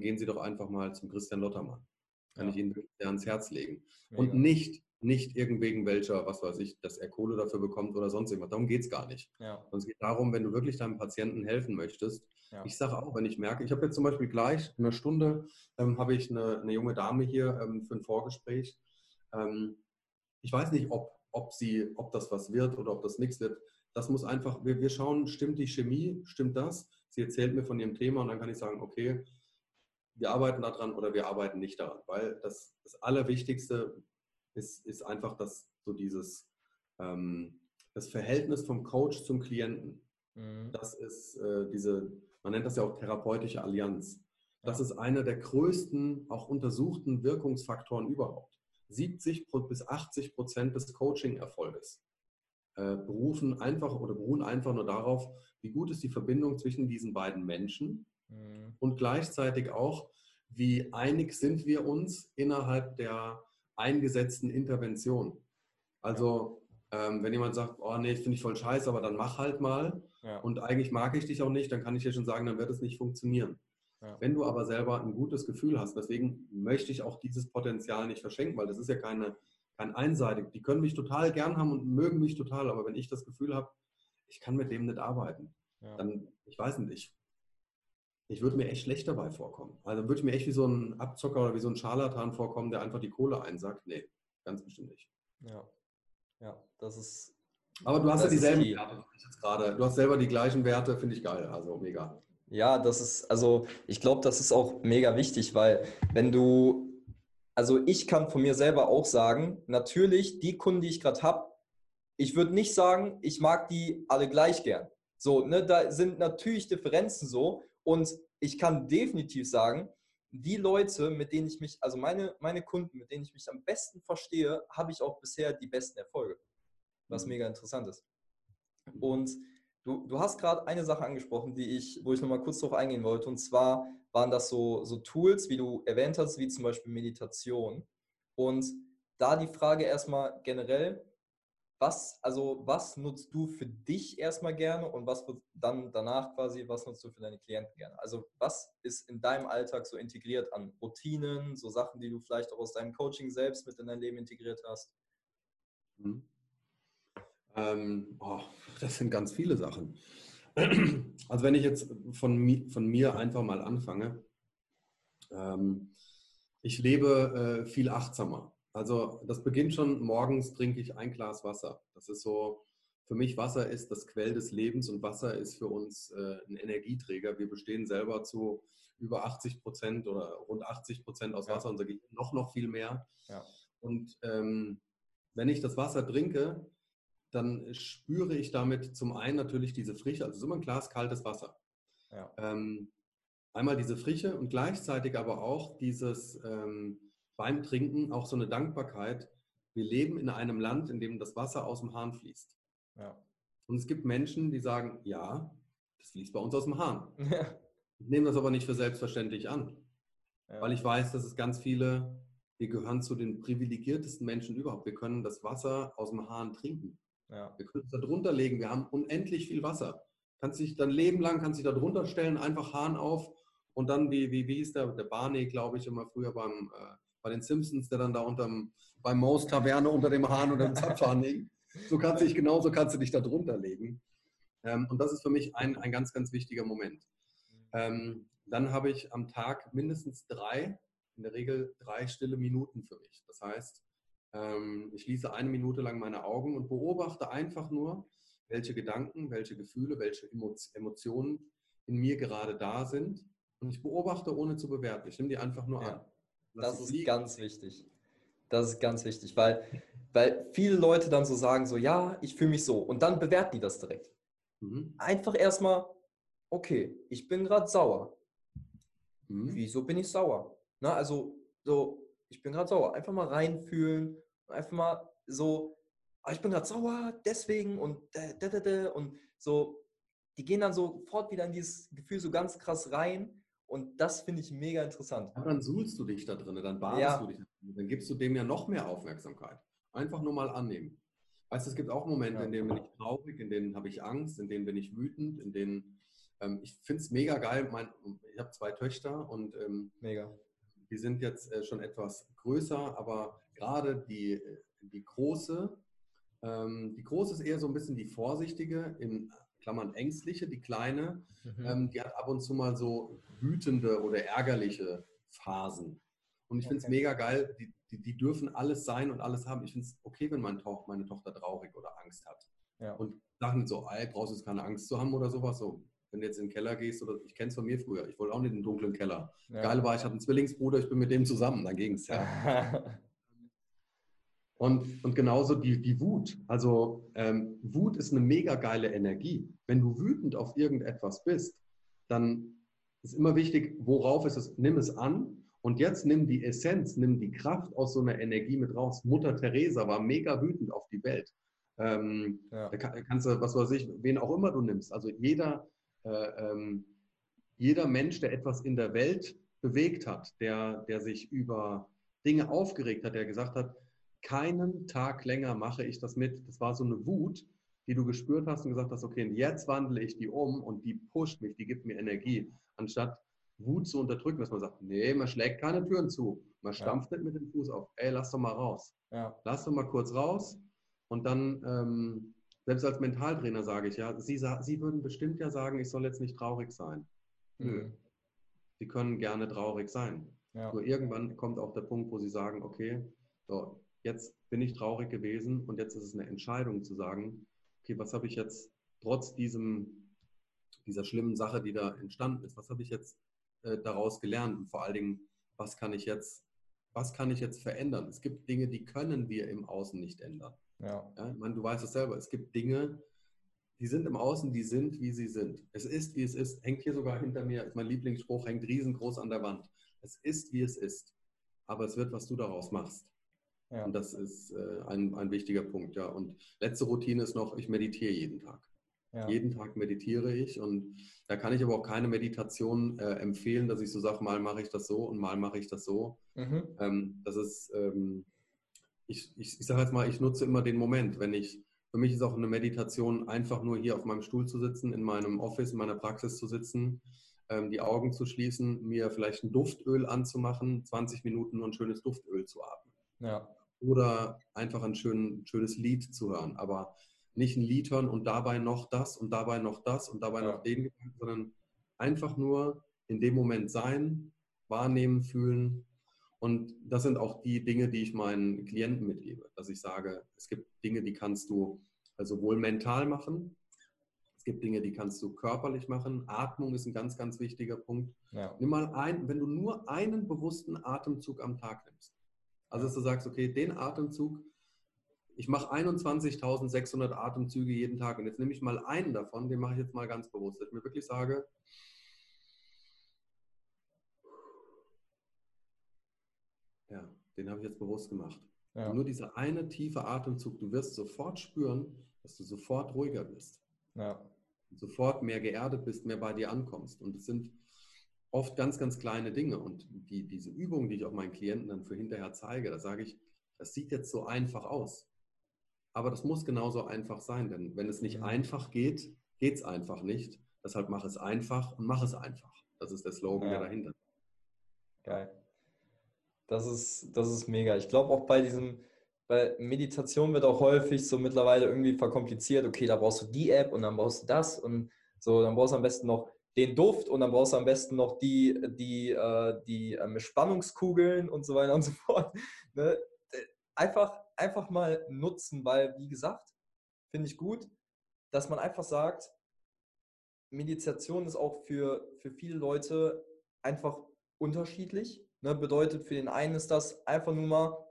gehen Sie doch einfach mal zum Christian Lottermann. Kann ja. ich Ihnen sehr ans Herz legen. Mega. Und nicht, nicht irgendwegen welcher, was weiß ich, dass er Kohle dafür bekommt oder sonst irgendwas. Darum geht es gar nicht. Ja. es geht darum, wenn du wirklich deinem Patienten helfen möchtest. Ja. Ich sage auch, wenn ich merke, ich habe jetzt zum Beispiel gleich in einer Stunde, ähm, habe ich eine, eine, junge Dame hier ähm, für ein Vorgespräch. Ähm, ich weiß nicht, ob, ob, sie, ob das was wird oder ob das nichts wird. Das muss einfach, wir, wir schauen, stimmt die Chemie, stimmt das? Sie erzählt mir von ihrem Thema und dann kann ich sagen, okay, wir arbeiten daran oder wir arbeiten nicht daran. Weil das, das Allerwichtigste ist, ist einfach das, so dieses, ähm, das Verhältnis vom Coach zum Klienten. Mhm. Das ist äh, diese, man nennt das ja auch therapeutische Allianz. Das ist einer der größten, auch untersuchten Wirkungsfaktoren überhaupt. 70 bis 80 Prozent des Coaching-Erfolges äh, berufen einfach oder beruhen einfach nur darauf, wie gut ist die Verbindung zwischen diesen beiden Menschen mhm. und gleichzeitig auch, wie einig sind wir uns innerhalb der eingesetzten Intervention. Also ähm, wenn jemand sagt, oh nee, finde ich voll scheiße, aber dann mach halt mal ja. und eigentlich mag ich dich auch nicht, dann kann ich dir schon sagen, dann wird es nicht funktionieren. Ja. Wenn du aber selber ein gutes Gefühl hast, deswegen möchte ich auch dieses Potenzial nicht verschenken, weil das ist ja keine, kein einseitig. Die können mich total gern haben und mögen mich total, aber wenn ich das Gefühl habe, ich kann mit dem nicht arbeiten, ja. dann, ich weiß nicht, ich, würde mir echt schlecht dabei vorkommen. Also würde ich mir echt wie so ein Abzocker oder wie so ein Scharlatan vorkommen, der einfach die Kohle einsackt. Nee, ganz bestimmt nicht. Ja, ja, das ist. Aber du hast ja dieselben Werte gerade. Du hast selber die gleichen Werte, finde ich geil. Also mega. Ja, das ist, also ich glaube, das ist auch mega wichtig, weil wenn du, also ich kann von mir selber auch sagen, natürlich die Kunden, die ich gerade habe, ich würde nicht sagen, ich mag die alle gleich gern. So, ne, da sind natürlich Differenzen so und ich kann definitiv sagen, die Leute, mit denen ich mich, also meine, meine Kunden, mit denen ich mich am besten verstehe, habe ich auch bisher die besten Erfolge. Was mhm. mega interessant ist. Und du, du hast gerade eine Sache angesprochen, die ich, wo ich nochmal kurz darauf eingehen wollte. Und zwar waren das so, so Tools, wie du erwähnt hast, wie zum Beispiel Meditation. Und da die Frage erstmal generell, was, also was nutzt du für dich erstmal gerne und was wird dann danach quasi, was nutzt du für deine Klienten gerne? Also was ist in deinem Alltag so integriert an Routinen, so Sachen, die du vielleicht auch aus deinem Coaching selbst mit in dein Leben integriert hast? Mhm. Ähm, oh, das sind ganz viele Sachen. Also wenn ich jetzt von, von mir einfach mal anfange, ähm, ich lebe äh, viel achtsamer. Also das beginnt schon, morgens trinke ich ein Glas Wasser. Das ist so, für mich Wasser ist das Quell des Lebens und Wasser ist für uns äh, ein Energieträger. Wir bestehen selber zu über 80 Prozent oder rund 80 Prozent aus Wasser, ja. unser Gehirn noch, noch viel mehr. Ja. Und ähm, wenn ich das Wasser trinke, dann spüre ich damit zum einen natürlich diese Frische, also so ein Glas kaltes Wasser. Ja. Ähm, einmal diese Frische und gleichzeitig aber auch dieses ähm, beim Trinken auch so eine Dankbarkeit. Wir leben in einem Land, in dem das Wasser aus dem Hahn fließt. Ja. Und es gibt Menschen, die sagen, ja, das fließt bei uns aus dem Hahn. Ja. Ich nehme das aber nicht für selbstverständlich an, ja. weil ich weiß, dass es ganz viele, wir gehören zu den privilegiertesten Menschen überhaupt. Wir können das Wasser aus dem Hahn trinken. Ja. Wir können es da drunter legen. Wir haben unendlich viel Wasser. Kannst dich dein Leben lang, kannst dich da drunter stellen, einfach Hahn auf und dann, wie, wie, wie hieß der, der Barney, glaube ich, immer früher beim, äh, bei den Simpsons, der dann da unterm, beim Maus Taverne unter dem Hahn oder dem Zapfhahn liegt. So kannst du dich genauso kannst du dich da drunter legen. Ähm, und das ist für mich ein, ein ganz, ganz wichtiger Moment. Ähm, dann habe ich am Tag mindestens drei, in der Regel drei stille Minuten für mich. Das heißt, ich schließe eine Minute lang meine Augen und beobachte einfach nur, welche Gedanken, welche Gefühle, welche Emotionen in mir gerade da sind. Und ich beobachte, ohne zu bewerten. Ich nehme die einfach nur ja. an. Das ist liegen. ganz wichtig. Das ist ganz wichtig, weil, weil viele Leute dann so sagen, so ja, ich fühle mich so. Und dann bewerten die das direkt. Mhm. Einfach erstmal, okay, ich bin gerade sauer. Mhm. Wieso bin ich sauer? Na, also so, ich bin gerade sauer. Einfach mal reinfühlen, einfach mal so, ah, ich bin gerade sauer, deswegen und da, da, da, und so, die gehen dann sofort wieder in dieses Gefühl so ganz krass rein und das finde ich mega interessant. Aber dann suhlst du dich da drin, dann badest ja. du dich, dann gibst du dem ja noch mehr Aufmerksamkeit. Einfach nur mal annehmen. Weißt du, es gibt auch Momente, ja. in denen bin ich traurig, in denen habe ich Angst, in denen bin ich wütend, in denen ähm, ich finde es mega geil. Mein, ich habe zwei Töchter und ähm, mega die sind jetzt äh, schon etwas größer, aber gerade die, die große, ähm, die große ist eher so ein bisschen die vorsichtige, in Klammern ängstliche, die kleine, mhm. ähm, die hat ab und zu mal so wütende oder ärgerliche Phasen. Und ich finde es okay. mega geil, die, die, die, dürfen alles sein und alles haben. Ich finde es okay, wenn mein to meine Tochter traurig oder Angst hat. Ja. Und sagen so, ey, brauchst du jetzt keine Angst zu haben oder sowas. So, wenn du jetzt in den Keller gehst, oder ich kenne es von mir früher, ich wollte auch nicht in den dunklen Keller. Ja. Geil war, ich hatte einen Zwillingsbruder, ich bin mit dem zusammen, dann ging es ja. und, und genauso die, die Wut. Also ähm, Wut ist eine mega geile Energie. Wenn du wütend auf irgendetwas bist, dann ist immer wichtig, worauf ist es, nimm es an und jetzt nimm die Essenz, nimm die Kraft aus so einer Energie mit raus. Mutter Teresa war mega wütend auf die Welt. Ähm, ja. Da kannst du, was weiß ich, wen auch immer du nimmst. Also jeder, ähm, jeder Mensch, der etwas in der Welt bewegt hat, der, der sich über Dinge aufgeregt hat, der gesagt hat, keinen Tag länger mache ich das mit. Das war so eine Wut, die du gespürt hast und gesagt hast, okay, jetzt wandle ich die um und die pusht mich, die gibt mir Energie. Anstatt Wut zu unterdrücken, dass man sagt, nee, man schlägt keine Türen zu. Man stampft ja. nicht mit dem Fuß auf. Ey, lass doch mal raus. Ja. Lass doch mal kurz raus. Und dann, ähm, selbst als Mentaltrainer sage ich ja, Sie, Sie würden bestimmt ja sagen, ich soll jetzt nicht traurig sein. Nö. Mhm. Sie können gerne traurig sein. Ja. Nur irgendwann kommt auch der Punkt, wo Sie sagen, okay, so, jetzt bin ich traurig gewesen und jetzt ist es eine Entscheidung zu sagen, okay, was habe ich jetzt trotz diesem, dieser schlimmen Sache, die da entstanden ist, was habe ich jetzt äh, daraus gelernt und vor allen Dingen, was kann ich jetzt, was kann ich jetzt verändern? Es gibt Dinge, die können wir im Außen nicht ändern. Ja. ja ich meine, du weißt es selber, es gibt Dinge, die sind im Außen, die sind, wie sie sind. Es ist, wie es ist. Hängt hier sogar hinter mir, ist mein Lieblingsspruch, hängt riesengroß an der Wand. Es ist, wie es ist. Aber es wird, was du daraus machst. Ja. Und das ist äh, ein, ein wichtiger Punkt, ja. Und letzte Routine ist noch, ich meditiere jeden Tag. Ja. Jeden Tag meditiere ich und da kann ich aber auch keine Meditation äh, empfehlen, dass ich so sage, mal mache ich das so und mal mache ich das so. Mhm. Ähm, das ist, ähm, ich, ich, ich sage jetzt mal, ich nutze immer den Moment, wenn ich, für mich ist auch eine Meditation einfach nur hier auf meinem Stuhl zu sitzen, in meinem Office, in meiner Praxis zu sitzen, ähm, die Augen zu schließen, mir vielleicht ein Duftöl anzumachen, 20 Minuten nur ein schönes Duftöl zu atmen. Ja. Oder einfach ein schön, schönes Lied zu hören. Aber nicht ein Lied hören und dabei noch das und dabei noch das und dabei ja. noch den, sondern einfach nur in dem Moment sein, wahrnehmen, fühlen. Und das sind auch die Dinge, die ich meinen Klienten mitgebe, dass ich sage, es gibt Dinge, die kannst du sowohl mental machen, es gibt Dinge, die kannst du körperlich machen. Atmung ist ein ganz, ganz wichtiger Punkt. Ja. Nimm mal ein, wenn du nur einen bewussten Atemzug am Tag nimmst. Also dass du sagst, okay, den Atemzug ich mache 21.600 Atemzüge jeden Tag und jetzt nehme ich mal einen davon, den mache ich jetzt mal ganz bewusst, dass ich mir wirklich sage, ja, den habe ich jetzt bewusst gemacht. Ja. Nur dieser eine tiefe Atemzug, du wirst sofort spüren, dass du sofort ruhiger bist. Ja. Sofort mehr geerdet bist, mehr bei dir ankommst. Und es sind oft ganz, ganz kleine Dinge. Und die, diese Übungen, die ich auch meinen Klienten dann für hinterher zeige, da sage ich, das sieht jetzt so einfach aus. Aber das muss genauso einfach sein, denn wenn es nicht mhm. einfach geht, geht es einfach nicht. Deshalb mach es einfach und mach es einfach. Das ist der Slogan, ja. der dahinter. Geil. Das ist, das ist mega. Ich glaube auch bei diesem, bei Meditation wird auch häufig so mittlerweile irgendwie verkompliziert. Okay, da brauchst du die App und dann brauchst du das und so, dann brauchst du am besten noch den Duft und dann brauchst du am besten noch die, die, äh, die äh, Spannungskugeln und so weiter und so fort. Ne? Einfach einfach mal nutzen, weil, wie gesagt, finde ich gut, dass man einfach sagt, Meditation ist auch für, für viele Leute einfach unterschiedlich. Ne? Bedeutet, für den einen ist das einfach nur mal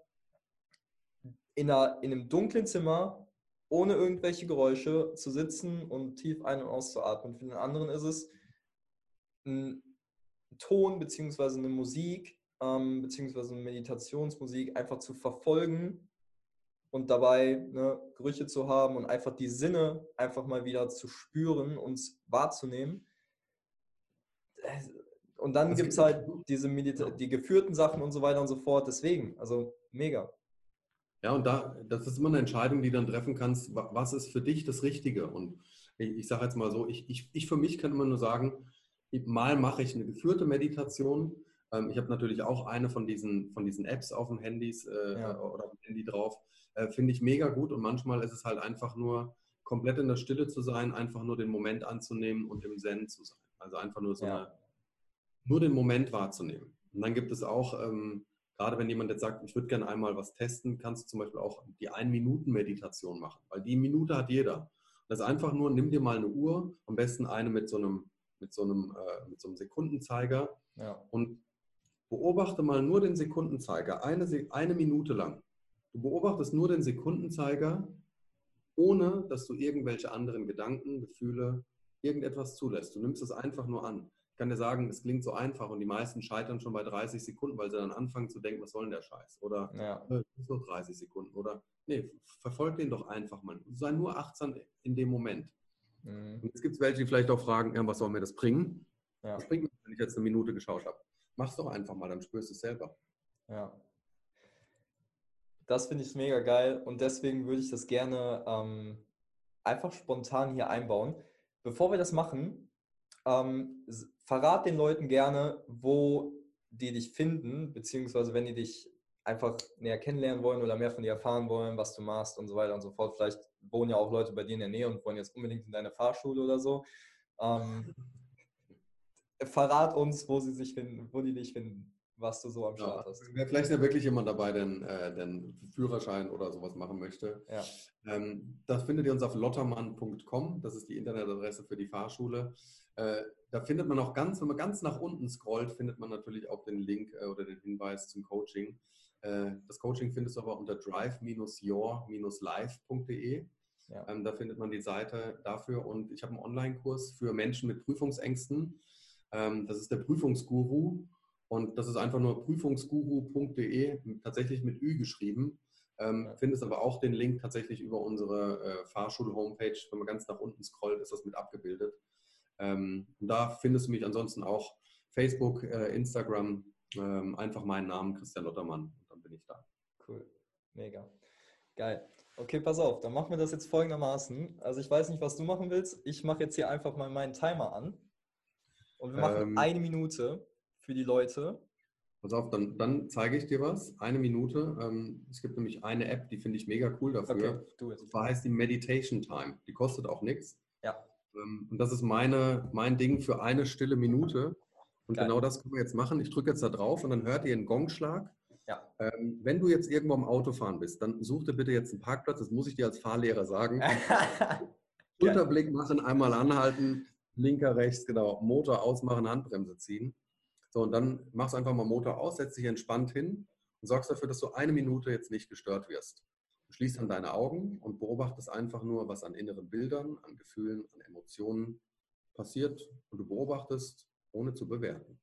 in, einer, in einem dunklen Zimmer ohne irgendwelche Geräusche zu sitzen und tief ein- und auszuatmen. Für den anderen ist es ein Ton bzw. eine Musik ähm, bzw. eine Meditationsmusik einfach zu verfolgen und dabei ne, Gerüche zu haben und einfach die Sinne einfach mal wieder zu spüren und wahrzunehmen. Und dann gibt es halt diese Medita die geführten Sachen und so weiter und so fort. Deswegen, also mega. Ja, und da, das ist immer eine Entscheidung, die du dann treffen kannst, was ist für dich das Richtige? Und ich, ich sage jetzt mal so, ich, ich, ich für mich kann immer nur sagen, mal mache ich eine geführte Meditation, Ähm, ich habe natürlich auch eine von diesen, von diesen Apps auf den Handys äh, ja. oder auf dem Handy drauf. Äh, Finde ich mega gut und manchmal ist es halt einfach nur komplett in der Stille zu sein, einfach nur den Moment anzunehmen und im Zen zu sein. Also einfach nur so ja. eine, nur den Moment wahrzunehmen. Und dann gibt es auch, ähm, gerade wenn jemand jetzt sagt, ich würde gerne einmal was testen, kannst du zum Beispiel auch die Ein-Minuten-Meditation machen, weil die Minute hat jeder. Das ist einfach nur, nimm dir mal eine Uhr, am besten eine mit so einem, mit so einem, äh, mit so einem Sekundenzeiger ja. und beobachte mal nur den Sekundenzeiger, eine, eine Minute lang. Du beobachtest nur den Sekundenzeiger, ohne dass du irgendwelche anderen Gedanken, Gefühle, irgendetwas zulässt. Du nimmst es einfach nur an. Kann dir sagen, es klingt so einfach und die meisten scheitern schon bei 30 Sekunden, weil sie dann anfangen zu denken, was soll denn der Scheiß? Oder ja. äh, nur 30 Sekunden. Oder nee, verfolg den doch einfach mal. Sei nur achtsam in dem Moment. Mhm. Und jetzt gibt es welche, die vielleicht auch fragen, ja, was soll mir das bringen? Ja. Was bringt mir, wenn ich jetzt eine Minute geschaut habe? Mach's doch einfach mal, dann spürst du es selber. Ja. Das finde ich mega geil und deswegen würde ich das gerne ähm, einfach spontan hier einbauen. Bevor wir das machen, ähm, verrat den Leuten gerne, wo die dich finden, beziehungsweise wenn die dich einfach näher kennenlernen wollen oder mehr von dir erfahren wollen, was du machst und so weiter und so fort. Vielleicht wohnen ja auch Leute bei dir in der Nähe und wollen jetzt unbedingt in deine Fahrschule oder so. Ähm, verrat uns, wo sie sich finden, wo die dich finden, was du so am Start ja, hast. Vielleicht ja wirklich jemand dabei, der äh, den Führerschein oder sowas machen möchte. Ja. Ähm, das findet ihr uns auf lottermann.com. Das ist die Internetadresse für die Fahrschule. Äh, da findet man auch ganz, wenn man ganz nach unten scrollt, findet man natürlich auch den Link äh, oder den Hinweis zum Coaching. Äh, das Coaching findest du aber unter drive-your-life.de. Ja. Ähm, da findet man die Seite dafür und ich habe einen Online-Kurs für Menschen mit Prüfungsängsten. Ähm, das ist der Prüfungsguru und das ist einfach nur prüfungsguru.de, tatsächlich mit Ü geschrieben. Ähm. Findest aber auch den Link tatsächlich über unsere äh, Fahrschul-Homepage. Wenn man ganz nach unten scrollt, ist das mit abgebildet. Ähm, und da findest du mich ansonsten auch Facebook, äh, Instagram, ähm, einfach meinen Namen, Christian Lottermann. Und dann bin ich da. Cool. Mega. Geil. Okay, pass auf, dann machen wir das jetzt folgendermaßen. Also ich weiß nicht, was du machen willst. Ich mache jetzt hier einfach mal meinen Timer an. Und wir machen ähm, eine Minute für die Leute. Pass auf, dann, dann zeige ich dir was. Eine Minute. Ähm, es gibt nämlich eine App, die finde ich mega cool dafür. Okay, du jetzt. Das heißt die Meditation Time. Die kostet auch nichts. Ja. Ähm, und das ist meine, mein Ding für eine stille Minute. Und Geil. genau das können wir jetzt machen. Ich drücke jetzt da drauf und dann hört ihr einen Gongschlag. Ja. Ähm, wenn du jetzt irgendwo am Autofahren bist, dann such dir bitte jetzt einen Parkplatz. Das muss ich dir als Fahrlehrer sagen. Unterblick machen, einmal anhalten, linker, rechts, genau. Motor ausmachen, Handbremse ziehen. So, und dann machst du einfach mal Motor aus, setzt dich entspannt hin und sorgst dafür, dass du eine Minute jetzt nicht gestört wirst. Du schließt dann deine Augen und beobachtest einfach nur, was an inneren Bildern, an Gefühlen, an Emotionen passiert und du beobachtest, ohne zu bewerten.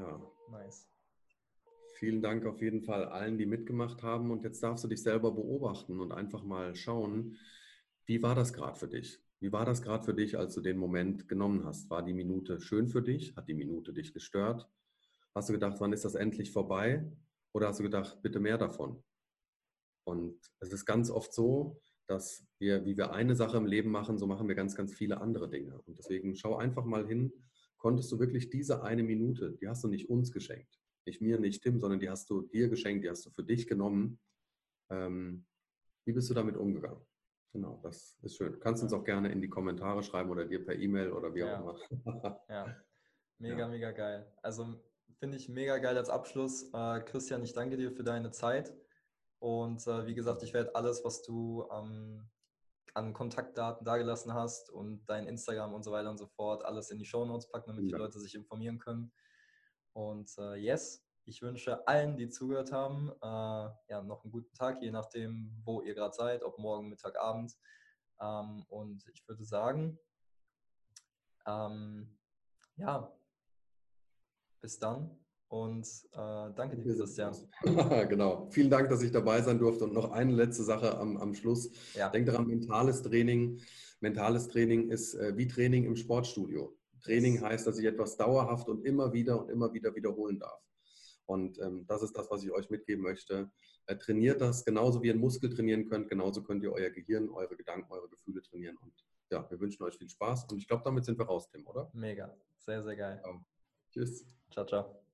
Ja. Nice. Vielen Dank auf jeden Fall allen, die mitgemacht haben. Und jetzt darfst du dich selber beobachten und einfach mal schauen, wie war das gerade für dich? Wie war das gerade für dich, als du den Moment genommen hast? War die Minute schön für dich? Hat die Minute dich gestört? Hast du gedacht, wann ist das endlich vorbei? Oder hast du gedacht, bitte mehr davon? Und es ist ganz oft so, dass wir, wie wir eine Sache im Leben machen, so machen wir ganz, ganz viele andere Dinge. Und deswegen schau einfach mal hin, konntest du wirklich diese eine Minute, die hast du nicht uns geschenkt, nicht mir, nicht Tim, sondern die hast du dir geschenkt, die hast du für dich genommen. Ähm, wie bist du damit umgegangen? Genau, das ist schön. Du kannst uns auch gerne in die Kommentare schreiben oder dir per E-Mail oder wie auch Ja. immer. Ja, mega, Ja. mega geil. Also finde ich mega geil als Abschluss. Äh, Christian, ich danke dir für deine Zeit. Und äh, wie gesagt, ich werde alles, was du ähm, an Kontaktdaten dagelassen hast und dein Instagram und so weiter und so fort, alles in die Shownotes packen, damit die Ja. Leute sich informieren können. Und äh, yes, ich wünsche allen, die zugehört haben, äh, ja, noch einen guten Tag, je nachdem, wo ihr gerade seid, ob morgen, Mittag, Abend. Ähm, und ich würde sagen, ähm, ja, bis dann und äh, danke dir, Christian. genau. Vielen Dank, dass ich dabei sein durfte. Und noch eine letzte Sache am, am Schluss. Ja, Denk daran, mentales Training. Mentales Training ist äh, wie Training im Sportstudio. Training heißt, dass ich etwas dauerhaft und immer wieder und immer wieder wiederholen darf. Und ähm, das ist das, was ich euch mitgeben möchte. Äh, trainiert das genauso wie ihr einen Muskel trainieren könnt. Genauso könnt ihr euer Gehirn, eure Gedanken, eure Gefühle trainieren. Und ja, wir wünschen euch viel Spaß. Und ich glaube, damit sind wir raus, Tim, oder? mega. Sehr, sehr geil. Tschüss. Ciao, ciao.